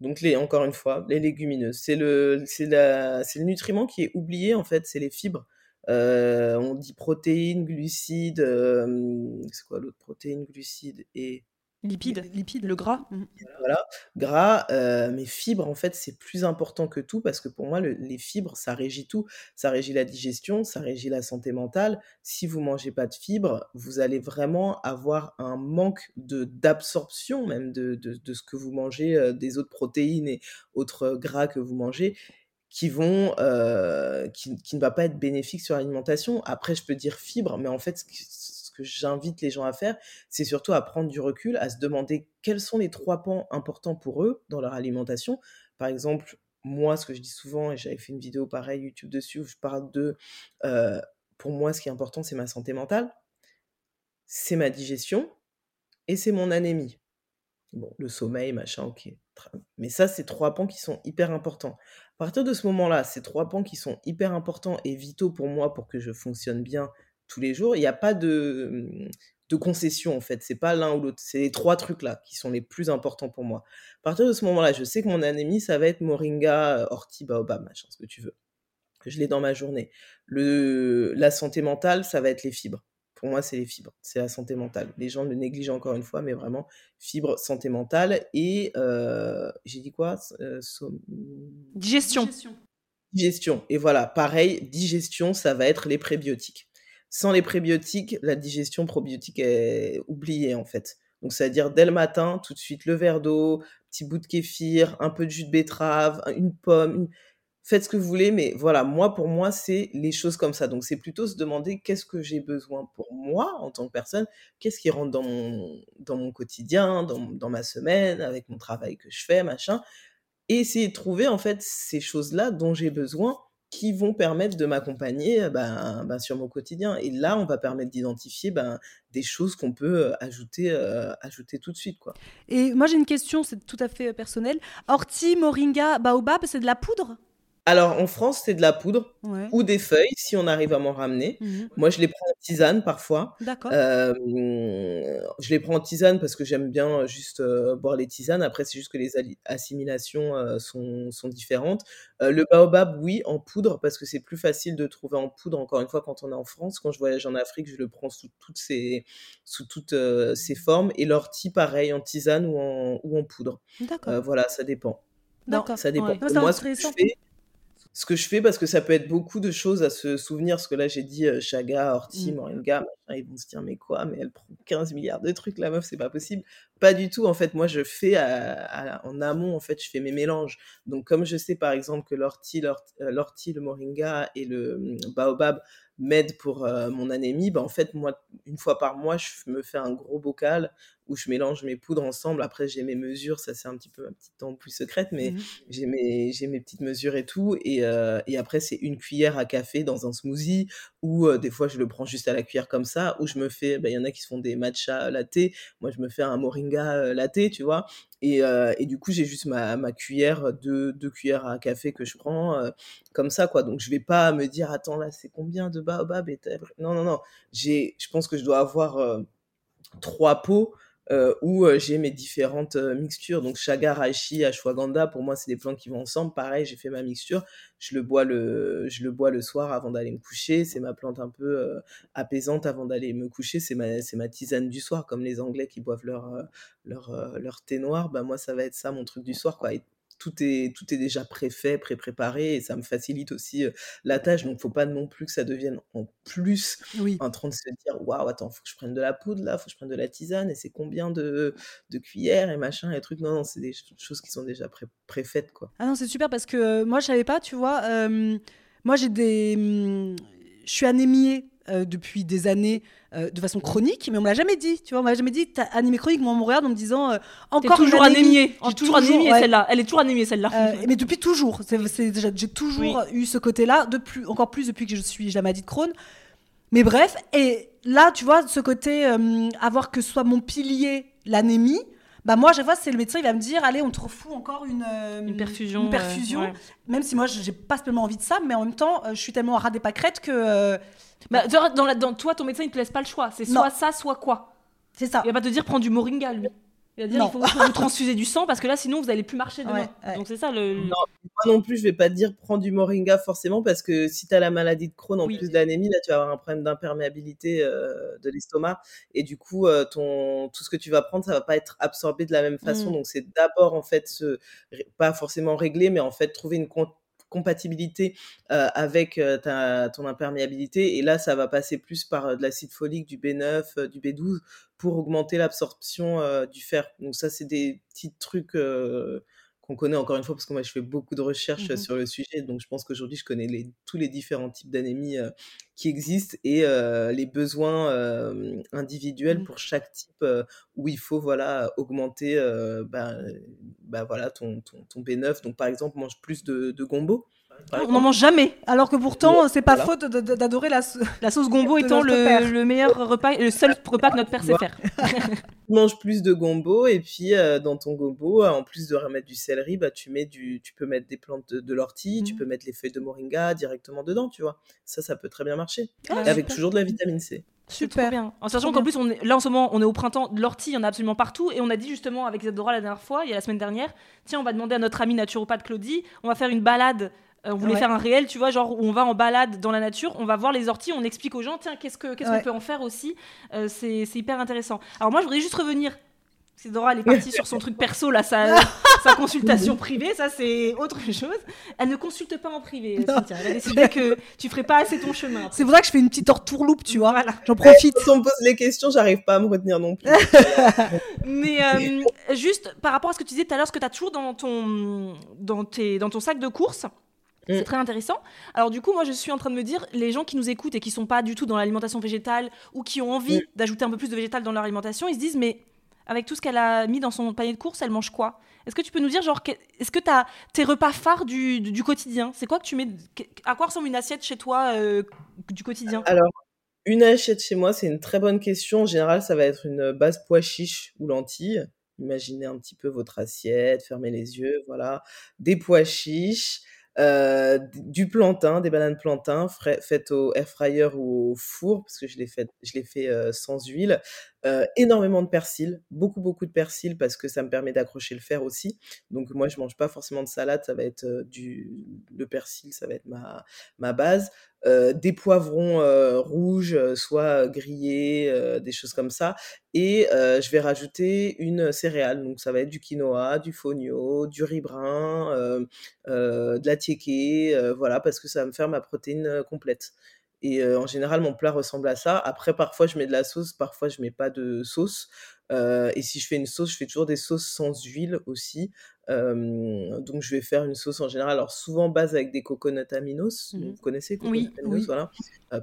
Donc, les, encore une fois, les légumineuses. C'est le, le nutriment qui est oublié, en fait, c'est les fibres. Euh, on dit protéines, glucides, euh, c'est quoi l'autre? Protéines, glucides et Lipides, lipides, le gras. Mmh. Voilà, gras, euh, mais fibres, en fait, c'est plus important que tout parce que pour moi, les fibres, ça régit tout. Ça régit la digestion, ça régit la santé mentale. Si vous mangez pas de fibres, vous allez vraiment avoir un manque de d'absorption même de, de, ce que vous mangez, euh, des autres protéines et autres gras que vous mangez qui vont euh, qui, qui, ne va pas être bénéfique sur l'alimentation. Après, je peux dire fibres, mais en fait, j'invite les gens à faire, c'est surtout à prendre du recul, à se demander quels sont les trois pans importants pour eux dans leur alimentation. Par exemple, moi, ce que je dis souvent, et j'avais fait une vidéo pareille YouTube dessus, où je parle de, euh, pour moi, ce qui est important, c'est ma santé mentale, c'est ma digestion, et c'est mon anémie. Bon, le sommeil, machin, ok. Mais ça, c'est trois pans qui sont hyper importants. À partir de ce moment-là, ces trois pans qui sont hyper importants et vitaux pour moi pour que je fonctionne bien tous les jours. Il n'y a pas de, mmh, de concession en fait. C'est pas l'un ou l'autre. C'est les trois trucs là qui sont les plus importants pour moi. À partir de ce moment-là, je sais que mon anémie, ça va être moringa, ortie, baobab, machin, ce que tu veux. Je l'ai dans ma journée. Le, la santé mentale, ça va être les fibres. Pour moi, c'est les fibres. C'est la santé mentale. Les gens le négligent encore une fois, mais vraiment, fibres, santé mentale. Et euh, j'ai dit quoi? Euh, Digestion. Digestion. Et voilà, pareil, digestion, ça va être les prébiotiques. Sans les prébiotiques, la digestion probiotique est oubliée en fait. Donc, c'est-à-dire dès le matin, tout de suite, le verre d'eau, petit bout de kéfir, un peu de jus de betterave, une pomme. Faites ce que vous voulez, mais voilà, moi, pour moi, c'est les choses comme ça. Donc, c'est plutôt se demander qu'est-ce que j'ai besoin pour moi en tant que personne, qu'est-ce qui rentre dans mon, dans mon quotidien, dans, dans ma semaine, avec mon travail que je fais, machin. Et essayer de trouver, en fait, ces choses-là dont j'ai besoin qui vont permettre de m'accompagner ben, ben, sur mon quotidien. Et là, on va permettre d'identifier ben, des choses qu'on peut ajouter, ajouter tout de suite. Quoi. Et moi, j'ai une question, c'est tout à fait personnel. Ortie, moringa, baobab, c'est de la poudre? Alors, en France, c'est de la poudre ou des feuilles, si on arrive à m'en ramener. Mmh Moi, je les prends en tisane parfois. D'accord. je les prends en tisane parce que j'aime bien juste boire les tisanes. Après, c'est juste que les assimilations sont, sont, différentes. le baobab, oui, en poudre, parce que c'est plus facile de trouver en poudre, encore une fois, quand on est en France. Quand je voyage en Afrique, je le prends sous toutes ses, sous toutes, ses formes. Et l'ortie, pareil, en tisane ou en, ou en poudre. D'accord. voilà, ça dépend. D'accord. Ça dépend. Moi, ce que je fais, ce que je fais parce que ça peut être beaucoup de choses à se souvenir. Parce que là, j'ai dit euh, Chaga, Horty, mmh. Moringa, ils vont se dire mais quoi Mais elle prend 15 milliards de trucs, la meuf, c'est pas possible. Pas du tout. En fait, moi, je fais en amont, en fait, je fais mes mélanges. Donc, comme je sais par exemple que l'ortie, euh, l'ortie, le moringa et le mmh, baobab m'aident pour euh, mon anémie, bah, en fait, moi, une fois par mois, je me fais un gros bocal où je mélange mes poudres ensemble. Après, j'ai mes mesures, ça c'est un petit peu ma petite plus secrète, mais mmh j'ai mes, j'ai mes petites mesures et tout. Et, euh, et après, c'est une cuillère à café dans un smoothie, ou euh, des fois, je le prends juste à la cuillère comme ça, ou je me fais, bah, il y en a qui se font des matcha latte, moi je me fais un moringa euh, latte, tu vois. Et, et, du coup, j'ai juste ma, ma cuillère, deux, deux, cuillères à café que je prends comme ça, quoi. Donc, je vais pas me dire, attends, là, c'est combien de baobab et Non, non, non. J'ai, je pense que je dois avoir trois pots euh, où euh, j'ai mes différentes euh, mixtures. Donc chaga, reishi, ashwagandha, pour moi c'est des plantes qui vont ensemble. Pareil, j'ai fait ma mixture, je le bois le, je le bois le soir avant d'aller me coucher. C'est ma plante un peu apaisante avant d'aller me coucher. C'est ma, ma tisane du soir, comme les Anglais qui boivent leur, leur, leur thé noir. Bah moi ça va être ça mon truc du soir quoi tout est, tout est déjà préfait, pré-préparé, et ça me facilite aussi la tâche. Donc, faut pas non plus que ça devienne en plus oui. en train de se dire waouh, attends, faut que je prenne de la poudre là, faut que je prenne de la tisane, et c'est combien de, de cuillères et machin et trucs? Non, non, c'est des choses qui sont déjà pré préfaites quoi. Ah non, c'est super parce que moi, je savais pas, tu vois. moi, j'ai des. Mmh, je suis anémiée euh, depuis des années euh, de façon chronique, mais on me l'a jamais dit. Tu vois, on m'a jamais dit t'as anémie chronique. Moi, on me regarde en me disant euh, encore toujours anémie. J'ai toujours anémie celle-là. Elle est toujours anémie celle-là. mais depuis toujours. J'ai toujours eu ce côté-là, de plus, encore plus depuis que je suis la maladie de Crohn. Mais bref, et là, tu vois, ce côté avoir que ce soit mon pilier l'anémie bah moi, chaque fois, c'est le médecin, il va me dire, allez, on te refout encore une, euh, une perfusion. Une perfusion. Même si moi, j'ai pas spécialement envie de ça, mais en même temps, euh, je suis tellement à ras des pâquerettes que. Euh, bah, dans, la, dans, toi, ton médecin, il te laisse pas le choix. C'est soit ça, soit quoi. C'est ça. Il va pas te dire, prends du moringa, lui. Il va dire, il faut, vous transfuser du sang parce que là, sinon, vous allez plus marcher demain. Donc, c'est ça le. Non, moi non plus, je vais pas te dire, prends du moringa forcément parce que si tu as la maladie de Crohn en plus d'anémie, là, tu vas avoir un problème d'imperméabilité euh, de l'estomac. Et du coup, euh, ton, tout ce que tu vas prendre, ça va pas être absorbé de la même façon. Mmh. Donc, c'est d'abord, en fait, se, pas forcément régler, mais en fait, trouver une compatibilité euh, avec ta, ton imperméabilité. Et là, ça va passer plus par de l'acide folique, du B9, du B12 pour augmenter l'absorption du fer. Donc ça, c'est des petits trucs qu'on connaît encore une fois parce que moi je fais beaucoup de recherches mmh sur le sujet donc je pense qu'aujourd'hui je connais les, tous les différents types d'anémie qui existent et les besoins individuels mmh. pour chaque type où il faut voilà augmenter bah, bah, voilà ton, ton, ton, B9 donc par exemple mange plus de, de gombo on n'en mange jamais. Alors que pourtant, c'est pas faute d'adorer la, la sauce gombo étant le, meilleur repas, le seul repas que notre père sait faire. tu manges plus de gombo et puis euh, dans ton gombo, en plus de remettre du céleri, bah, tu, mets du, tu peux mettre des plantes de, l'ortie, tu mmh. peux mettre les feuilles de moringa directement dedans, tu vois. Ça, ça peut très bien marcher. Ah, avec toujours de la vitamine C. Super. bien. En sachant qu'en plus, on est, là en ce moment, on est au printemps, l'ortie, il y en a absolument partout. Et on a dit justement avec Isadora la dernière fois, il y a la semaine dernière, tiens, on va demander à notre amie naturopathe Claudie, on va faire une balade euh, on voulait faire un réel, tu vois, genre où on va en balade dans la nature, on va voir les orties, on explique aux gens, tiens, qu'est-ce qu'on peut en faire aussi. Euh, c'est hyper intéressant. Alors moi, je voudrais juste revenir. C'est Dora, elle est partie sur son truc perso, là, sa, sa consultation privée, ça c'est autre chose. Elle ne consulte pas en privé, Cynthia. Elle a décidé que tu ferais pas assez ton chemin. C'est pour ça que je fais une petite entourloupe, tu vois. Voilà. J'en profite. Si on me pose les questions, j'arrive pas à me retenir non plus. Mais euh, juste par rapport à ce que tu disais tout à l'heure, ce que tu as toujours dans ton, dans, tes, dans ton sac de course, c'est mm. très intéressant. Alors du coup, moi, je suis en train de me dire, les gens qui nous écoutent et qui sont pas du tout dans l'alimentation végétale ou qui ont envie mm. d'ajouter un peu plus de végétal dans leur alimentation, ils se disent, mais avec tout ce qu'elle a mis dans son panier de course, elle mange quoi? Est-ce que tu peux nous dire, genre, est-ce que tu as tes repas phares du, du, quotidien? C'est quoi que tu mets À quoi ressemble une assiette chez toi euh, du quotidien? Alors, une assiette chez moi, c'est une très bonne question. En général, ça va être une base pois chiches ou lentilles. Imaginez un petit peu votre assiette, fermez les yeux, voilà. Des pois chiches, euh, du plantain, des bananes plantain faites au air fryer ou au four, parce que je l'ai fait, je euh, sans huile. Euh, énormément de persil, beaucoup beaucoup de persil parce que ça me permet d'accrocher le fer aussi. Donc moi je mange pas forcément de salade, ça va être du le persil, ça va être ma base. Euh, des poivrons euh, rouges, euh, soit grillés, des choses comme ça. Et je vais rajouter une céréale. Donc ça va être du quinoa, du fonio, du riz brun, de la tiéké, voilà, parce que ça va me faire ma protéine complète. Et en général, mon plat ressemble à ça. Après, parfois, je mets de la sauce, parfois, je mets pas de sauce. et si je fais une sauce, je fais toujours des sauces sans huile aussi. donc, je vais faire une sauce en général, alors souvent base avec des coconuts aminos. Mmh. Vous connaissez coconuts oui, aminos, voilà,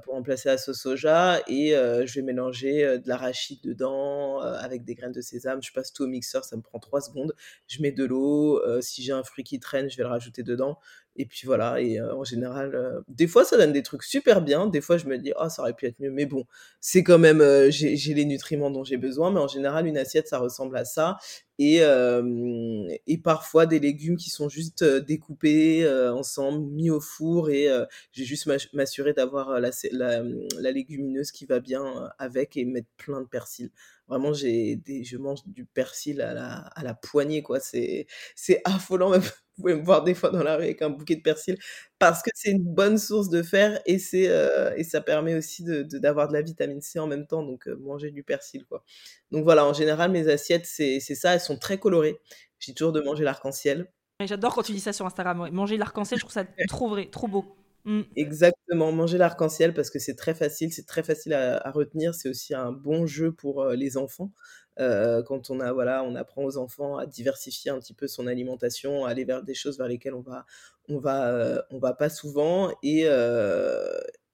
pour remplacer la sauce soja. Et je vais mélanger de l'arachide dedans avec des graines de sésame. Je passe tout au mixeur, ça me prend 3 secondes. Je mets de l'eau. si j'ai un fruit qui traîne, je vais le rajouter dedans. Et puis voilà, et en général, des fois ça donne des trucs super bien, des fois je me dis, oh ça aurait pu être mieux, mais bon, c'est quand même, j'ai les nutriments dont j'ai besoin, mais en général une assiette ça ressemble à ça. Et, et parfois des légumes qui sont juste découpés ensemble, mis au four, et j'ai juste m'assurer d'avoir la, la, la, légumineuse qui va bien avec et mettre plein de persil. Vraiment, j'ai je mange du persil à la, à la poignée, quoi. C'est affolant. Même. Vous pouvez me voir des fois dans la rue avec un bouquet de persil parce que c'est une bonne source de fer et, c'est, euh, et ça permet aussi de, d'avoir de la vitamine C en même temps. Donc, euh, manger du persil, quoi. Donc, voilà, en général, mes assiettes, c'est, c'est ça. Elles sont très colorées. J'ai toujours de manger l'arc-en-ciel. J'adore quand tu dis ça sur Instagram. Manger l'arc-en-ciel, je trouve ça trop vrai, trop beau. Mmh. Exactement, manger l'arc-en-ciel parce que c'est très facile, c'est très facile à, retenir. C'est aussi un bon jeu pour les enfants. Quand on a voilà, on apprend aux enfants à diversifier un petit peu son alimentation, à aller vers des choses vers lesquelles on va on va on va pas souvent et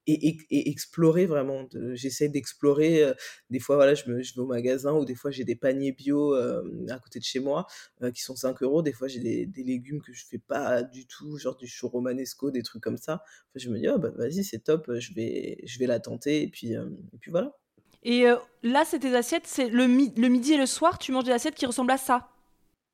et, explorer vraiment. J'essaie d'explorer. des fois, voilà, je, vais au magasin ou des fois j'ai des paniers bio à côté de chez moi qui sont 5 euros. Des fois, j'ai des, légumes que je fais pas du tout, genre du chou romanesco, des trucs comme ça. je me dis, oh, vas-y, c'est top, je vais, je vais la tenter. Et puis, et puis voilà. Et là, c'est tes assiettes, c'est le, midi et le soir, tu manges des assiettes qui ressemblent à ça?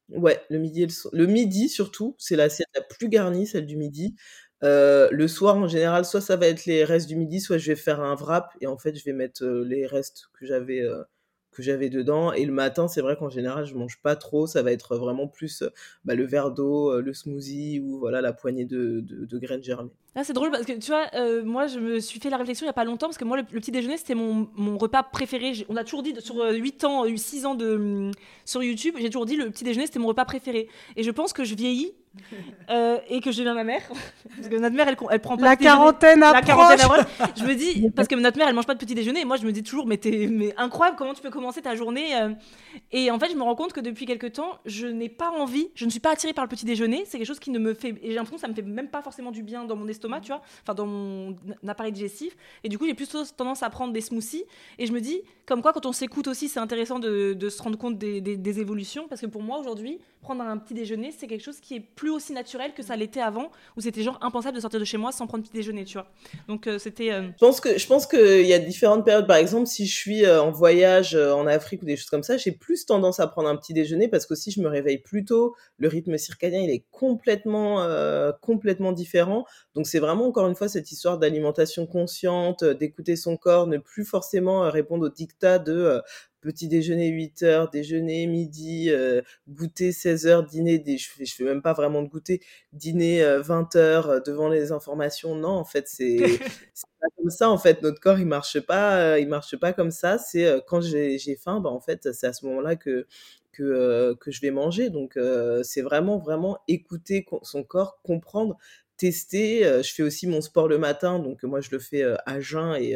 Ouais, le midi, le, le midi surtout, c'est l'assiette la plus garnie, celle du midi. Euh, le soir, en général, soit ça va être les restes du midi, soit je vais faire un wrap et en fait, je vais mettre euh, les restes que j'avais euh, que j'avais dedans. Et le matin, c'est vrai qu'en général, je mange pas trop. Ça va être vraiment plus bah, le verre d'eau, le smoothie ou voilà la poignée de, graines germées. Ah, c'est drôle parce que tu vois, moi, je me suis fait la réflexion il y a pas longtemps parce que moi, le, petit déjeuner, c'était mon, mon, repas préféré. On a toujours dit sur 8 ans, 6 ans de, mm, sur YouTube, j'ai toujours dit le petit déjeuner, c'était mon repas préféré. Et je pense que je vieillis euh, et que je deviens ma mère. Parce que notre mère, elle, elle prend pas la quarantaine approche. La quarantaine approche. Je me dis, parce que notre mère, elle mange pas de petit déjeuner. Et moi, je me dis toujours, mais t'es mais incroyable, comment tu peux commencer ta journée euh. Et en fait, je me rends compte que depuis quelques temps, je n'ai pas envie, je ne suis pas attirée par le petit déjeuner. C'est quelque chose qui ne me fait. Et j'ai l'impression que ça me fait même pas forcément du bien dans mon estomac, tu vois, enfin dans mon appareil digestif. Et du coup, j'ai plutôt tendance à prendre des smoothies. Et je me dis, comme quoi, quand on s'écoute aussi, c'est intéressant de, se rendre compte des, évolutions. Parce que pour moi, aujourd'hui, prendre un petit déjeuner, c'est quelque chose qui est plus aussi naturel que ça l'était avant, où c'était genre impensable de sortir de chez moi sans prendre petit déjeuner, tu vois. Donc euh, c'était. Euh, je pense que je pense qu'il y a différentes périodes. Par exemple, si je suis euh, en voyage en Afrique ou des choses comme ça, j'ai plus tendance à prendre un petit déjeuner parce qu'aussi je me réveille plus tôt. Le rythme circadien il est complètement complètement différent. Donc c'est vraiment encore une fois cette histoire d'alimentation consciente, d'écouter son corps, ne plus forcément répondre au dictat de petit déjeuner 8 heures, déjeuner midi, euh, goûter 16 heures, dîner, je fais, je fais même pas vraiment de goûter, dîner 20 euh, heures euh, devant les informations. Non, en fait, c'est pas comme ça. En fait, notre corps, il marche pas, il marche pas comme ça. C'est quand j'ai faim, bah, en fait, c'est à ce moment-là que que, que je vais manger. Donc, c'est vraiment, vraiment écouter son corps, comprendre tester. je fais aussi mon sport le matin, donc moi je le fais à jeun et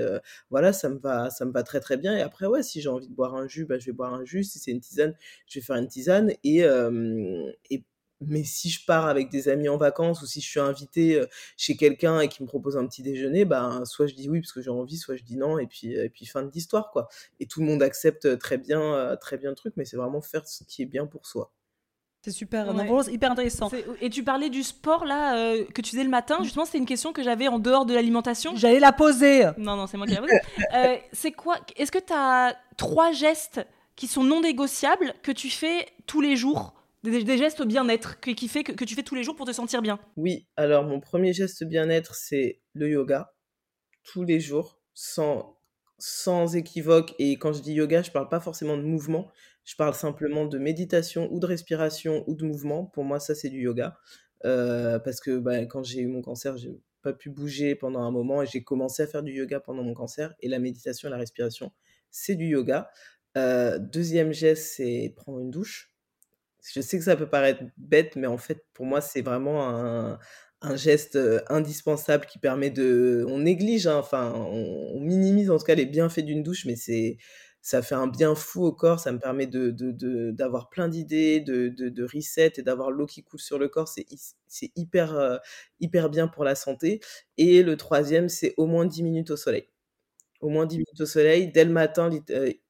voilà, ça me va, ça me va très très bien. Et après, ouais, si j'ai envie de boire un jus, bah, je vais boire un jus. Si c'est une tisane, je vais faire une tisane. Et, mais si je pars avec des amis en vacances ou si je suis invité chez quelqu'un et qui me propose un petit déjeuner, ben soit je dis oui parce que j'ai envie, soit je dis non et puis et puis fin de l'histoire quoi. Et tout le monde accepte très bien très bien le truc, mais c'est vraiment faire ce qui est bien pour soi. C'est super, hyper intéressant. Et tu parlais du sport là euh, que tu faisais le matin. Justement, c'était une question que j'avais en dehors de l'alimentation. J'allais la poser. Non, non, c'est moi qui la pose. Euh, c'est quoi Est-ce que tu as trois gestes qui sont non négociables que tu fais tous les jours? Des, gestes bien-être qui, fait que, que, tu fais tous les jours pour te sentir bien? Oui, alors mon premier geste bien-être, c'est le yoga. Tous les jours, sans, sans équivoque. Et quand je dis yoga, je parle pas forcément de mouvement. Je parle simplement de méditation ou de respiration ou de mouvement. Pour moi, ça, c'est du yoga. Euh, parce que bah, quand j'ai eu mon cancer, j'ai pas pu bouger pendant un moment et j'ai commencé à faire du yoga pendant mon cancer. Et la méditation et la respiration, c'est du yoga. Euh, deuxième geste, c'est prendre une douche. Je sais que ça peut paraître bête, mais en fait, pour moi, c'est vraiment un, geste indispensable qui permet de... On néglige, hein, enfin, on, minimise en tout cas les bienfaits d'une douche, mais c'est ça fait un bien fou au corps, ça me permet de, d'avoir plein d'idées, de, de, et d'avoir l'eau qui coule sur le corps, c'est, hyper, hyper bien pour la santé. Et le troisième, c'est au moins 10 minutes au soleil. Au moins 10 minutes au soleil, dès le matin,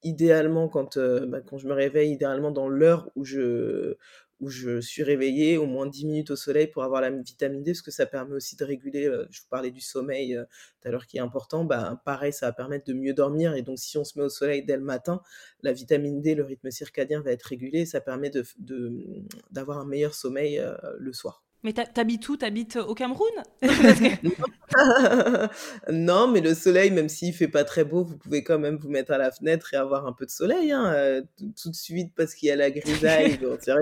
idéalement, quand, bah, quand je me réveille, idéalement dans l'heure où je, où je suis réveillée, au moins 10 minutes au soleil pour avoir la vitamine D, parce que ça permet aussi de réguler, euh, je vous parlais du sommeil euh, tout à l'heure qui est important, bah, pareil, ça va permettre de mieux dormir, et donc si on se met au soleil dès le matin, la vitamine D, le rythme circadien va être régulé, et ça permet d'avoir de, un meilleur sommeil euh, le soir. Mais t'habites où? T'habites au Cameroun? Non, mais le soleil, même s'il fait pas très beau, vous pouvez quand même vous mettre à la fenêtre et avoir un peu de soleil, hein, tout, de suite parce qu'il y a la grisaille. c'est vrai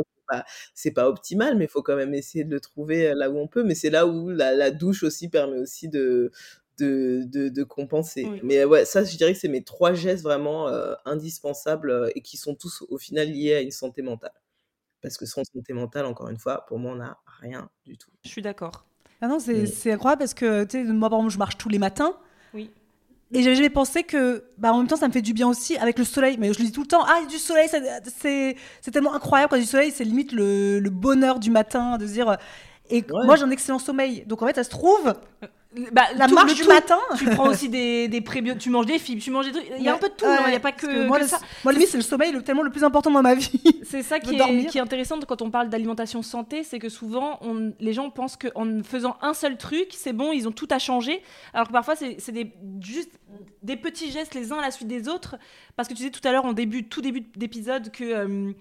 c'est pas optimal, mais il faut quand même essayer de le trouver euh, là où on peut. Mais c'est là où la, douche aussi permet aussi de, de, de, compenser. Mais ouais, ça, je dirais que c'est mes trois gestes vraiment euh, indispensables euh, et qui sont tous au final liés à une santé mentale. Parce que sans santé mentale, encore une fois, pour moi, on n'a rien du tout. Je suis d'accord. Ah non, c'est incroyable parce que, moi, par exemple, je marche tous les matins. Oui. Et j'avais jamais pensé que, bah, en même temps, ça me fait du bien aussi avec le soleil. Mais je le dis tout le temps, ah, du soleil, c'est tellement incroyable quand du soleil, c'est limite le, le, bonheur du matin de se dire. Et moi, j'ai un excellent sommeil. Donc en fait, ça se trouve, bah, la marche du matin. Tu prends aussi des, des prébiotiques, tu manges des fibres, tu manges des trucs. Il y a un peu de tout, il n'y a pas que, moi, ça. Moi, lui, c'est le sommeil le, tellement le plus important dans ma vie. C'est ça qui est, qui est, intéressant quand on parle d'alimentation santé, c'est que souvent, on, les gens pensent qu'en faisant un seul truc, c'est bon, ils ont tout à changer. Alors que parfois, c'est des, juste des petits gestes les uns à la suite des autres. Parce que tu disais tout à l'heure, en début, tout début d'épisode, que. Euh,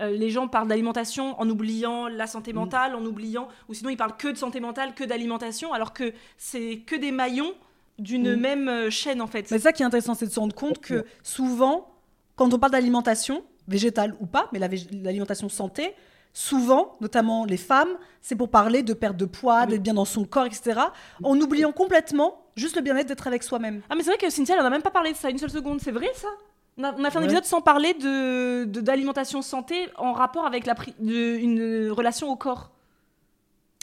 euh, les gens parlent d'alimentation en oubliant la santé mm. mentale, en oubliant, ou sinon ils parlent que de santé mentale, que d'alimentation, alors que c'est que des maillons d'une mm. même euh, chaîne en fait. C'est ça qui est intéressant, c'est de se rendre compte que souvent, quand on parle d'alimentation, végétale ou pas, mais l'alimentation santé, souvent, notamment les femmes, c'est pour parler de perte de poids, d'être bien dans son corps, etc. En oubliant complètement juste le bien-être d'être avec soi-même. Ah mais c'est vrai que Cynthia, elle n'a même pas parlé de ça une seule seconde, c'est vrai ça? On a, fait un épisode sans parler de, d'alimentation santé en rapport avec la une relation au corps.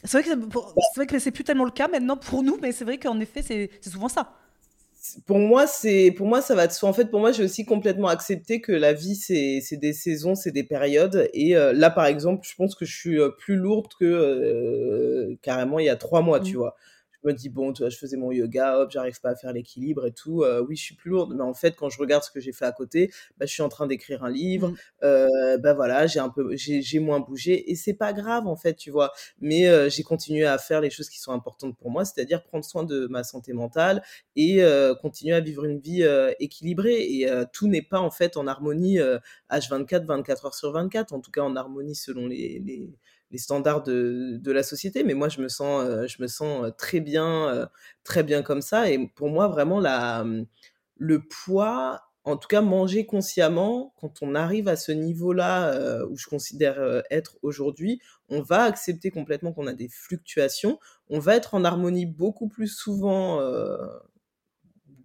C'est vrai, que c'est plus tellement le cas maintenant pour nous, mais c'est vrai qu'en effet, c'est, souvent ça. Pour moi, c'est pour moi ça va de soi. En fait, pour moi, j'ai aussi complètement accepté que la vie c'est, c'est des saisons, c'est des périodes. Et euh, là, par exemple, je pense que je suis euh, plus lourde que euh, carrément il y a trois mois, tu mmh. vois je me dis, bon, tu vois, je faisais mon yoga, hop, j'arrive pas à faire l'équilibre et tout. Euh, oui, je suis plus lourde. Mais en fait, quand je regarde ce que j'ai fait à côté, bah, je suis en train d'écrire un livre. Mmh. Euh, bah voilà, j'ai un peu, j'ai moins bougé et c'est pas grave en fait, tu vois. Mais euh, j'ai continué à faire les choses qui sont importantes pour moi, c'est-à-dire prendre soin de ma santé mentale et continuer à vivre une vie équilibrée. Et tout n'est pas en fait en harmonie H24, 24 heures sur 24. En tout cas, en harmonie selon les, les les standards de, de, la société, mais moi je me sens, euh, je me sens euh, très bien, euh, très bien comme ça. Et pour moi vraiment la, le poids, en tout cas manger consciemment, quand on arrive à ce niveau-là où je considère être aujourd'hui, on va accepter complètement qu'on a des fluctuations, on va être en harmonie beaucoup plus souvent,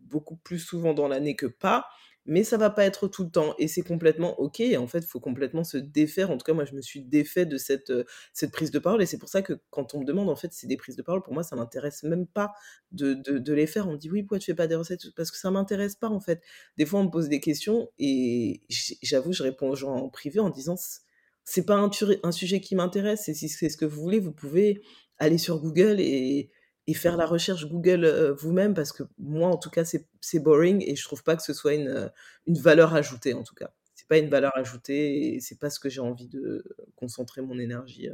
beaucoup plus souvent dans l'année que pas mais ça va pas être tout le temps et c'est complètement ok. en fait, faut complètement se défaire. En tout cas, moi, je me suis défait de cette, euh, cette prise de parole et c'est pour ça que quand on me demande, en fait, c'est des prises de parole, pour moi, ça m'intéresse même pas de, de, les faire. On me dit oui, pourquoi tu fais pas des recettes? Parce que ça m'intéresse pas, en fait. Des fois, on me pose des questions et j'avoue, je réponds aux gens en privé en disant c'est pas un, un sujet qui m'intéresse et si c'est ce que vous voulez, vous pouvez aller sur Google et et faire la recherche Google vous-même parce que moi en tout cas c'est boring et je trouve pas que ce soit une, une valeur ajoutée en tout cas c'est pas une valeur ajoutée et c'est pas ce que j'ai envie de concentrer mon énergie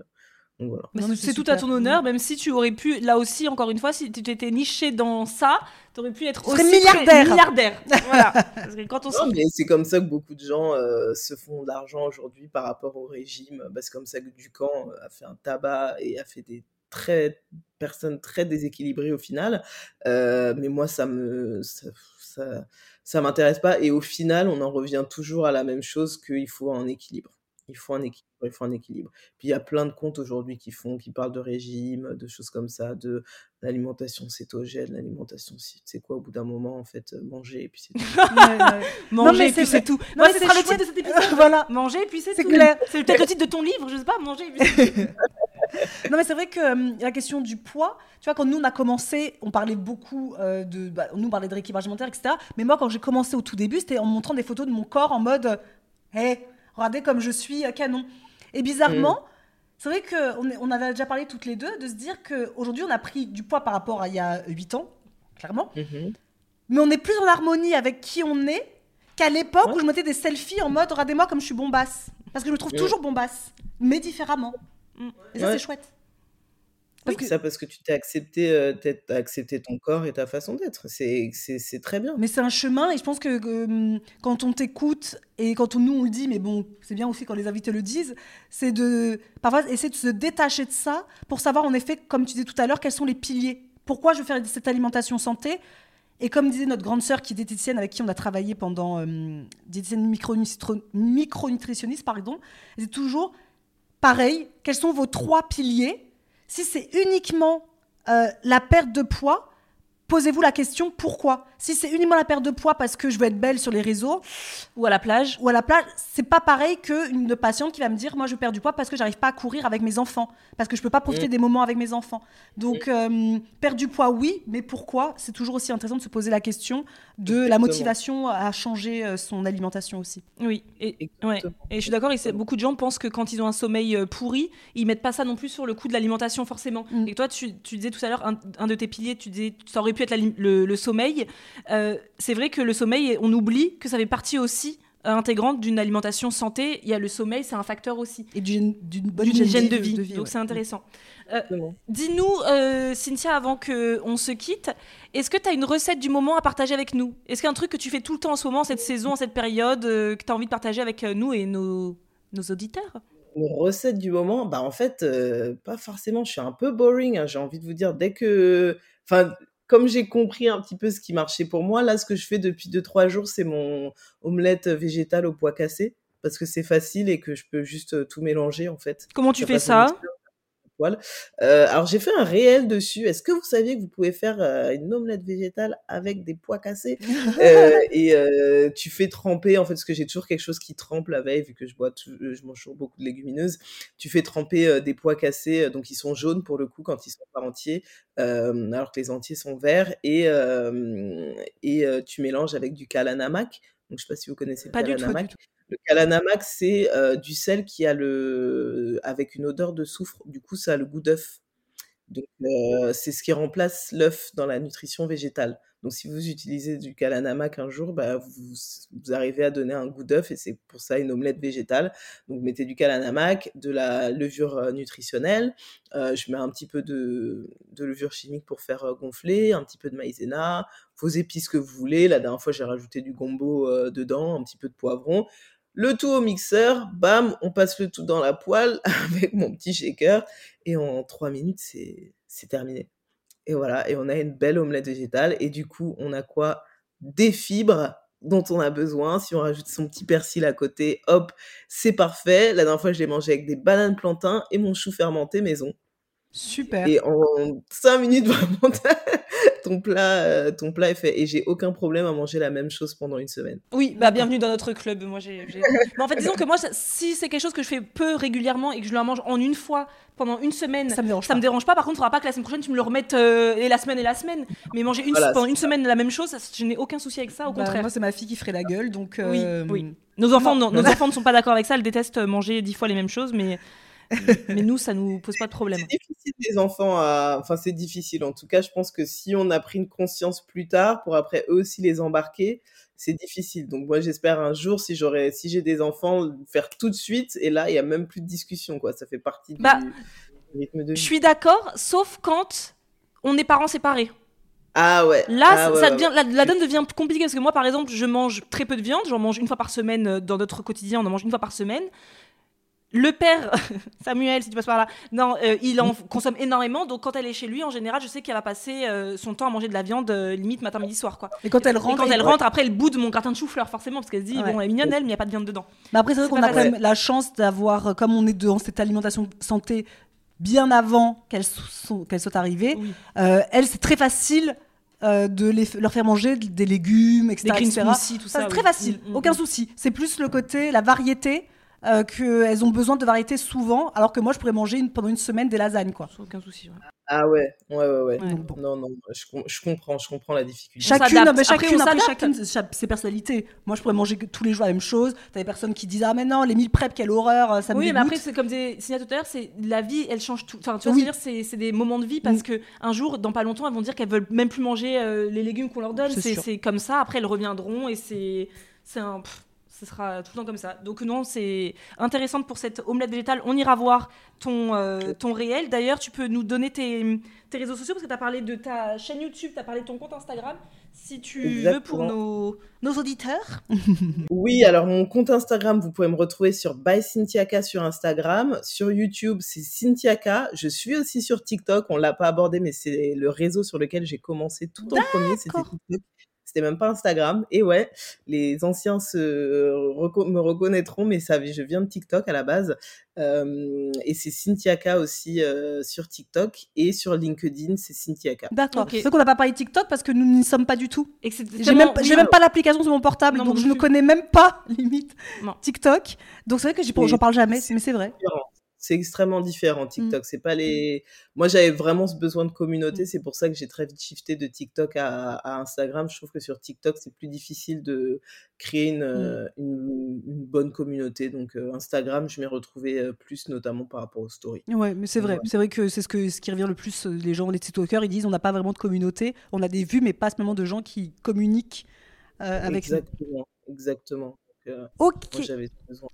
donc voilà. c'est tout à ton honneur, même si tu aurais pu, là aussi, encore une fois, si tu étais niché dans ça, tu aurais pu être aussi milliardaire. milliardaire. voilà. quand on c'est comme ça que beaucoup de gens se font de l'argent aujourd'hui par rapport au régime. Bah, c'est comme ça que Ducamp a fait un tabac et a fait des très personne très déséquilibrée au final. Euh, mais moi, ça me ça, ça, m'intéresse pas. Et au final, on en revient toujours à la même chose qu'il faut un équilibre. Il faut un équilibre. Il faut un équilibre. Puis il y a plein de comptes aujourd'hui qui font, qui parlent de régime, de choses comme ça, de l'alimentation cétogène, l'alimentation, c'est quoi au bout d'un moment en fait, euh, manger et puis c'est tout. manger et puis c'est tout. Non, ce sera le titre de cet épisode. voilà, manger et puis c'est tout. clair. C'est peut-être le titre de ton livre, je sais pas, manger et puis c'est tout. Non, mais c'est vrai que euh, la question du poids, tu vois, quand nous on a commencé, on parlait beaucoup euh, de. Bah, nous on parlait de rééquilibrage alimentaire, etc. Mais moi, quand j'ai commencé au tout début, c'était en montrant des photos de mon corps en mode Hé, regardez comme je suis euh, canon. Et bizarrement. Mm. C'est vrai qu'on on avait déjà parlé toutes les deux de se dire qu'aujourd'hui on a pris du poids par rapport à il y a 8 ans, clairement, Mhm. mais on est plus en harmonie avec qui on est qu'à l'époque Ouais. où je mettais des selfies en mode regardez-moi comme je suis bombasse. Parce que je me trouve Ouais. toujours bombasse, mais différemment. Mm. Et ça Ouais. c'est chouette. Parce Oui, que- ça parce que tu t'es accepté, euh, accepté ton corps et ta façon d'être. C'est, très bien. Mais c'est un chemin et je pense que euh, quand on t'écoute et quand on, nous on le dit, mais bon, c'est bien aussi quand les invités le disent, c'est de parfois essayer de se détacher de ça pour savoir en effet, comme tu disais tout à l'heure, quels sont les piliers. Pourquoi je veux faire cette alimentation santé? Et comme disait notre grande sœur qui est diététicienne avec qui on a travaillé pendant euh, diététicienne micronutri- micronutritionniste, pardon, c'est toujours pareil. Quels sont vos trois piliers? Si c'est uniquement euh, la perte de poids, posez-vous la question pourquoi? Si c'est uniquement la perte de poids parce que je veux être belle sur les réseaux Ou à la plage. ou à la plage, c'est pas pareil qu'une patiente qui va me dire moi je perds du poids parce que j'arrive pas à courir avec mes enfants, parce que je peux pas profiter Mm. des moments avec mes enfants. Donc euh, perdre du poids oui, mais pourquoi? C'est toujours aussi intéressant de se poser la question de la motivation à changer euh, son alimentation aussi. Oui, et, ouais. Exactement. et je suis d'accord, beaucoup de gens pensent que quand ils ont un sommeil euh, pourri, ils mettent pas ça non plus sur le coup de l'alimentation forcément. Mm. Et toi, tu, tu disais tout à l'heure, un, un de tes piliers, tu disais, ça aurait pu être le sommeil. Euh, c'est vrai que le sommeil, on oublie que ça fait partie aussi euh, intégrante d'une alimentation santé. Il y a le sommeil, c'est un facteur aussi. Et d'une bonne hygiène de vie. vie, Donc ouais. c'est intéressant. Exactement. Dis-nous, euh, Cynthia, avant qu'on se quitte, est-ce que tu as une recette du moment à partager avec nous? Est-ce qu'il y a un truc que tu fais tout le temps en ce moment, cette saison, en cette période, euh, que tu as envie de partager avec euh, nous et nos, nos auditeurs? Une recette du moment, bah en fait, euh, pas forcément. Je suis un peu boring. hein, J'ai envie de vous dire, dès que, enfin, comme j'ai compris un petit peu ce qui marchait pour moi, là, ce que je fais depuis 2-3 jours, c'est mon omelette végétale au pois cassé, parce que c'est facile et que je peux juste euh, tout mélanger en fait. Comment tu Ça fais ça? Euh, alors j'ai fait un réel dessus. Est-ce que vous saviez que vous pouvez faire euh, une omelette végétale avec des pois cassés? Euh, et tu fais tremper en fait parce que j'ai toujours quelque chose qui trempe la veille vu que je bois tout- je mange toujours beaucoup de légumineuses. Tu fais tremper des pois cassés donc ils sont jaunes pour le coup quand ils sont pas entiers alors que les entiers sont verts. Et et tu mélanges avec du kalanamak donc je sais pas si vous connaissez le Pas du tout, le kalanamak c'est euh, du sel qui a le avec une odeur de soufre du coup ça a le goût d'œuf donc, euh, c'est ce qui remplace l'œuf dans la nutrition végétale. Donc, si vous utilisez du kalanamak un jour, bah, vous, arrivez à donner un goût d'œuf et c'est pour ça une omelette végétale. Donc, mettez du kalanamak, de la levure euh, nutritionnelle. Je mets un petit peu de, levure chimique pour faire gonfler, un petit peu de maïzena, vos épices que vous voulez. La dernière fois, j'ai rajouté du gombo dedans, un petit peu de poivron. Le tout au mixeur, bam, on passe le tout dans la poêle avec mon petit shaker et en trois minutes, c'est terminé. Et voilà, et on a une belle omelette végétale et du coup, on a quoi? Des fibres dont on a besoin. Si on rajoute son petit persil à côté, hop, c'est parfait. La dernière fois, je l'ai mangé avec des bananes plantains et mon chou fermenté maison. Super. Et en cinq minutes, vraiment, ton plat, euh, ton plat est fait. Et j'ai aucun problème à manger la même chose pendant une semaine. Oui, bah bienvenue dans notre club. Moi, j'ai. en fait, disons que moi, ça- si c'est quelque chose que je fais peu régulièrement et que je le mange en une fois pendant une semaine, Ça me dérange ça pas. me dérange pas. Par contre, il faudra pas que la semaine prochaine tu me le remettes euh, et la semaine et la semaine. Mais manger une, Voilà, pendant une semaine la même chose, ça, je n'ai aucun souci avec ça. Au Bah, contraire. moi, c'est ma fille qui ferait la gueule, donc. Oui, euh, oui. Nos enfants, non, nos enfants ne sont pas d'accord avec ça. Elles détestent manger dix fois les mêmes choses, mais mais nous, ça nous pose pas de problème. C'est difficile les enfants à... Enfin, c'est difficile. En tout cas, je pense que si on a pris une conscience plus tard pour après eux aussi les embarquer, c'est difficile. Donc moi, j'espère un jour, si j'aurais, si j'ai des enfants, le faire tout de suite. Et là, il y a même plus de discussion, quoi. Ça fait partie du, Bah, du rythme de Je vie. suis d'accord, sauf quand on est parents séparés. Ah ouais. Là, Ah ouais, ça ouais, devient, la, la donne devient compliquée parce que moi, par exemple, je mange très peu de viande. J'en mange une fois par semaine euh, dans notre quotidien. On en mange une fois par semaine. Le père, Samuel, si tu passes par là, non, euh, il en consomme énormément. Donc, quand elle est chez lui, en général, je sais qu'elle va passer euh, son temps à manger de la viande euh, limite matin, midi, soir. Quoi. Et quand elle Et rentre, quand elle rentre, après, elle boude mon gratin de chou-fleur, forcément, parce qu'elle se dit, Ouais. bon, elle est mignonne, elle, mais il n'y a pas de viande dedans. Mais après, c'est vrai qu'on a quand même la chance d'avoir, comme on est dans cette alimentation santé bien avant qu'elle so- qu'elle soit arrivée, Oui. elle, c'est très facile euh, de les, leur faire manger des légumes, etc. Des etc. smoothies, tout Ça, ça. c'est oui. très facile, Mm, mm, aucun mm. souci. C'est plus le côté, la variété euh, qu'elles ont besoin de variété souvent, alors que moi, je pourrais manger une, pendant une semaine des lasagnes, quoi. Sans aucun souci. ouais. Ah ouais, ouais, ouais, ouais. Ouais. Donc, bon. Non, non, je, com- je comprends, je comprends la difficulté. Chacune, non, mais Après, chacune, on après, s'adapte. chacune ses personnalités. Moi, je pourrais manger tous les jours la même chose. T'as des personnes qui disent Ah, mais non, les mille prep, quelle horreur, ça me Oui, mais après, c'est comme des Signa tout à l'heure, c'est la vie, elle change tout. Enfin, tu vois, Oui. ce que je veux dire, c'est c'est des moments de vie parce que un jour, dans pas longtemps, elles vont dire qu'elles veulent même plus manger euh, les légumes qu'on leur donne. C'est comme ça. Après, elles reviendront et c'est c'est un. pff, ce sera tout le temps comme ça. Donc non, c'est intéressant pour cette omelette végétale. On ira voir ton, euh, ton réel. D'ailleurs, tu peux nous donner tes, tes réseaux sociaux parce que tu as parlé de ta chaîne YouTube, tu as parlé de ton compte Instagram. Si tu veux pour nos, nos auditeurs. Oui, alors mon compte Instagram, vous pouvez me retrouver sur by Cynthia K sur Instagram. Sur YouTube, c'est Cynthia K. Je suis aussi sur TikTok. On l'a pas abordé, mais c'est le réseau sur lequel j'ai commencé tout en premier. C'était D'accord. TikTok. C'était même pas Instagram. Et ouais, les anciens se reco- me reconnaîtront, mais ça, je viens de TikTok à la base. Euh, et c'est Cynthia K aussi euh, sur TikTok et sur LinkedIn, c'est Cynthia K. D'accord. Ok. C'est vrai qu'on n'a pas parlé de TikTok parce que nous n'y sommes pas du tout. Et que c'est J'ai même, oui, même pas l'application sur mon portable, Non, donc je ne connais même pas, limite, Non. TikTok. Donc c'est vrai que j'en parle jamais, mais c'est vrai. C'est extrêmement différent TikTok. C'est pas les. Moi, j'avais vraiment ce besoin de communauté. C'est pour ça que j'ai très vite shifté de TikTok à, à Instagram. Je trouve que sur TikTok, c'est plus difficile de créer une, euh, une, une bonne communauté. Donc euh, Instagram, je m'y retrouvais euh, plus, notamment par rapport aux stories. Ouais, mais c'est vrai. Ouais. C'est vrai que c'est ce, que, ce qui revient le plus. Les gens, les TikTokers, ils disent on n'a pas vraiment de communauté. On a des vues, mais pas spécialement de gens qui communiquent euh, avec exactement, exactement. Donc, Ok. moi, j'avais ce besoin.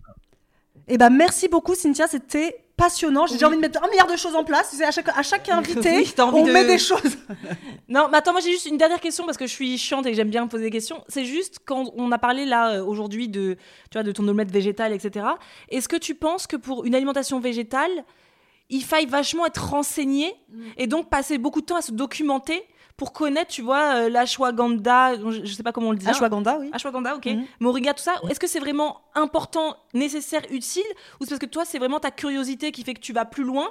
Eh ben, merci beaucoup, Cynthia. C'était passionnant. J'ai Oui. envie de mettre un milliard de choses en place. À chaque, à chaque invité, Oui, on de- met des choses. Non, mais attends, moi j'ai juste une dernière question parce que je suis chiante et que j'aime bien poser des questions. C'est juste quand on a parlé là euh, aujourd'hui de, tu vois, de ton omelette végétale, etc. Est-ce que tu penses que pour une alimentation végétale, il faille vachement être renseigné et donc passer beaucoup de temps à se documenter pour connaître, tu vois, euh, l'ashwagandha, je, je sais pas comment on le dit. hein. Ashwagandha, oui. Ashwagandha, ok. Moringa, tout ça. Est-ce que c'est vraiment important, nécessaire, utile Ou c'est parce que toi, c'est vraiment ta curiosité qui fait que tu vas plus loin?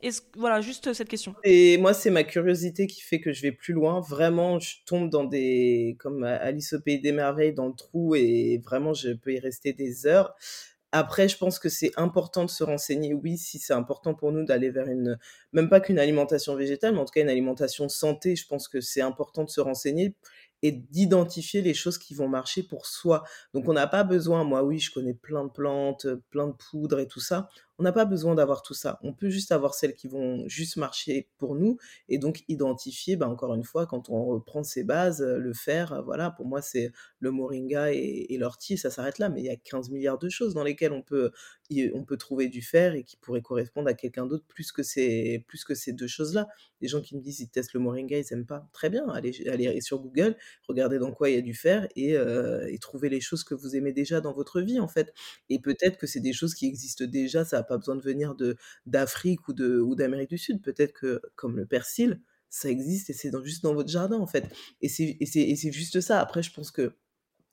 Est-ce- Voilà, juste cette question. Et moi, c'est ma curiosité qui fait que je vais plus loin. Vraiment, je tombe dans des, comme Alice au pays des merveilles, dans le trou et vraiment, je peux y rester des heures. Après, je pense que c'est important de se renseigner. Oui, si c'est important pour nous d'aller vers une, même pas qu'une alimentation végétale, mais en tout cas une alimentation santé, je pense que c'est important de se renseigner et d'identifier les choses qui vont marcher pour soi. Donc, on n'a pas besoin, moi, oui, je connais plein de plantes, plein de poudres et tout ça. On n'a pas besoin d'avoir tout ça. On peut juste avoir celles qui vont juste marcher pour nous et donc identifier, bah, encore une fois, quand on reprend ses bases, euh, le faire, euh, voilà, pour moi, c'est le moringa et, l'ortie, ça s'arrête là, mais il y a 15 milliards de choses dans lesquelles on peut, on peut trouver du fer et qui pourraient correspondre à quelqu'un d'autre plus que ces, plus que ces deux choses-là. Les gens qui me disent ils testent le moringa, ils aiment pas. Très bien, allez, sur Google, regardez dans quoi il y a du fer et, euh, trouvez les choses que vous aimez déjà dans votre vie, en fait. Et peut-être que c'est des choses qui existent déjà, ça n'a pas besoin de venir de d'Afrique ou de ou d'Amérique du Sud. Peut-être que, comme le persil, ça existe et c'est dans- juste dans votre jardin, en fait. Et c'est et c'est- et c'est juste ça. Après, je pense que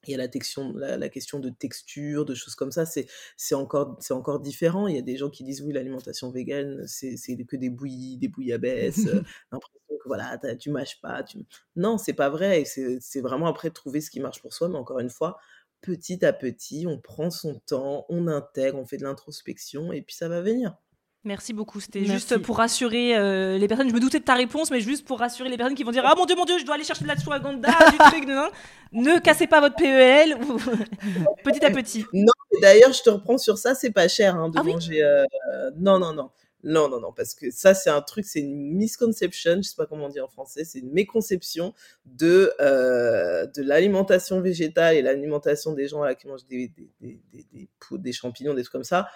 il y a la, textion, la, la question de texture, de choses comme ça, c'est c'est encore, c'est encore différent. Il y a des gens qui disent oui, l'alimentation végane, c'est c'est que des bouillies, des bouillabaisse, euh, l'impression que voilà, tu mâches pas. Tu... Non, c'est pas vrai. c'est vraiment après de trouver ce qui marche pour soi, mais encore une fois, petit à petit, on prend son temps, on intègre, on fait de l'introspection et puis ça va venir. Merci beaucoup. C'était juste pour rassurer euh, les personnes. Je me doutais de ta réponse, mais juste pour rassurer les personnes qui vont dire Ah mon dieu, mon dieu, je dois aller chercher de la ashwagandha, du truc. non, non. Ne cassez pas votre PEL. ou- petit à petit. Et D'ailleurs, je te reprends sur ça, c'est pas cher hein, de Ah oui manger. euh, non, non, non. Non, non, non, parce que ça, c'est un truc, c'est une misconception, je sais pas comment on dit en français, c'est une méconception de, euh, de l'alimentation végétale et l'alimentation des gens qui mangent des, des, des, des, poudres, des champignons, des trucs comme ça.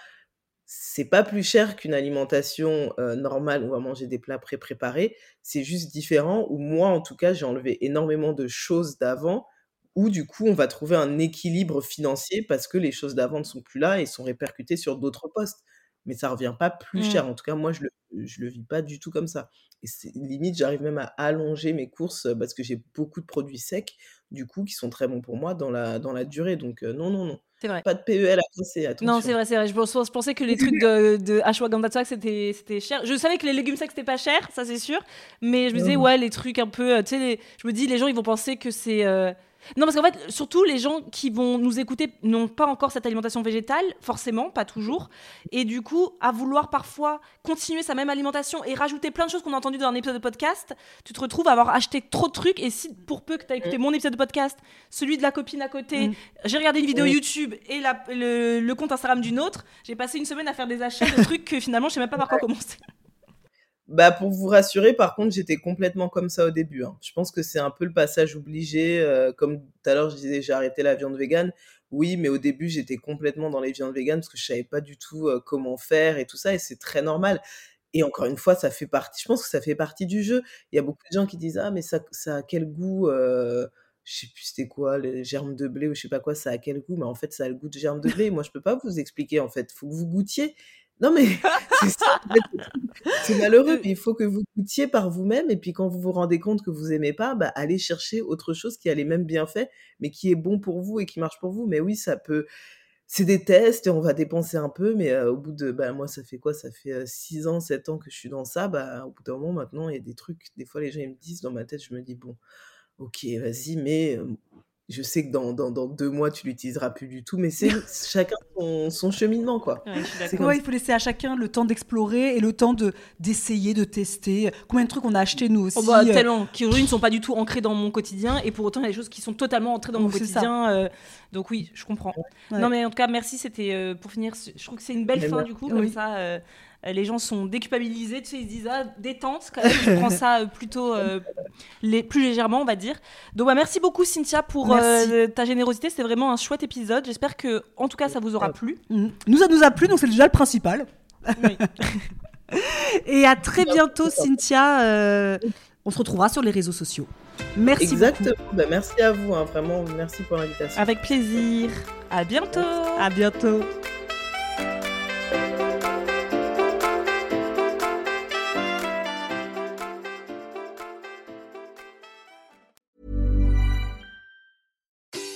C'est pas plus cher qu'une alimentation euh, normale où on va manger des plats pré-préparés, c'est juste différent, où moi, en tout cas, j'ai enlevé énormément de choses d'avant où du coup on va trouver un équilibre financier parce que les choses d'avant ne sont plus là et sont répercutées sur d'autres postes. Mais ça revient pas plus Mm. cher. En tout cas, moi, je le, je le vis pas du tout comme ça. Et limite, j'arrive même à allonger mes courses parce que j'ai beaucoup de produits secs, du coup, qui sont très bons pour moi dans la, dans la durée. Donc, euh, non, non, non. C'est vrai. Pas de PEL à penser, attention. Non, c'est vrai, c'est vrai. Je, je pensais que les trucs de, de ashwagandha, ça, que c'était c'était cher. Je savais que les légumes secs, c'était pas cher, ça c'est sûr. Mais je me disais, Mhm. ouais, les trucs un peu. Tu sais, les- je me dis, les gens, ils vont penser que c'est. euh, Non, parce qu'en fait, surtout les gens qui vont nous écouter n'ont pas encore cette alimentation végétale, forcément, pas toujours. Et du coup, à vouloir parfois continuer sa même alimentation et rajouter plein de choses qu'on a entendues dans un épisode de podcast, tu te retrouves à avoir acheté trop de trucs. Et si, pour peu que tu as écouté mon épisode de podcast, celui de la copine à côté, Mm. j'ai regardé une vidéo YouTube et la- le, le compte Instagram d'une autre, j'ai passé une semaine à faire des achats de trucs que finalement, je sais même pas par quoi commencer. Bah pour vous rassurer, par contre, j'étais complètement comme ça au début. hein. Je pense que c'est un peu le passage obligé. euh, comme tout à l'heure, je disais, j'ai arrêté la viande végane. Oui, mais au début, j'étais complètement dans les viandes véganes parce que je savais pas du tout euh, comment faire et tout ça, et c'est très normal. Et encore une fois, ça fait partie. Je pense que ça fait partie du jeu. Il y a beaucoup de gens qui disent ah mais ça, ça a quel goût euh, Je sais plus c'était quoi les germes de blé ou je sais pas quoi. Ça a quel goût? Mais en fait, ça a le goût de germes de blé. Moi, je peux pas vous expliquer. En fait, faut que vous goûtiez. Non mais c'est ça. en fait. C'est malheureux, mais il faut que vous goûtiez par vous-même et puis quand vous vous rendez compte que vous aimez pas, bah, allez chercher autre chose qui a les mêmes bienfaits, mais qui est bon pour vous et qui marche pour vous. Mais oui, ça peut. C'est des tests et on va dépenser un peu, mais euh, au bout de. Bah, moi, ça fait quoi? Ça fait 6 ans, 7 ans que je suis dans ça. Bah, au bout d'un moment, maintenant, il y a des trucs. Des fois, les gens ils me disent dans ma tête, je me dis, bon, ok, vas-y, mais euh, je sais que dans, dans, dans deux mois, tu l'utiliseras plus du tout, mais c'est chacun son, son cheminement, quoi. Ouais, Ouais, il faut laisser à chacun le temps d'explorer et le temps de d'essayer, de tester. Combien de trucs on a acheté nous aussi Oh bah, euh, tellement, qui aujourd'hui ne sont pas du tout ancrés dans mon quotidien, et pour autant, il y a des choses qui sont totalement ancrées dans mon Oh, quotidien. euh, donc oui, je comprends. Ouais. Non mais en tout cas, merci, c'était euh, pour finir, je trouve que c'est une belle Mais fin du coup, comme ça, euh, les gens sont déculpabilisés, tu sais, ils se disent, ah, détente, quand même, je prends ça euh, plutôt euh, les, plus légèrement, on va dire. Donc bah, merci beaucoup Cynthia pour euh, ta générosité, c'était vraiment un chouette épisode, j'espère que, en tout cas, ça vous aura plu. mm. Nous, ça nous a plu, donc c'est déjà le principal. Oui. Et à très bientôt. Cynthia. euh, on se retrouvera sur les réseaux sociaux. Merci beaucoup. Exactement. Bah, merci à vous, hein, vraiment, merci pour l'invitation. Avec plaisir, à bientôt À bientôt.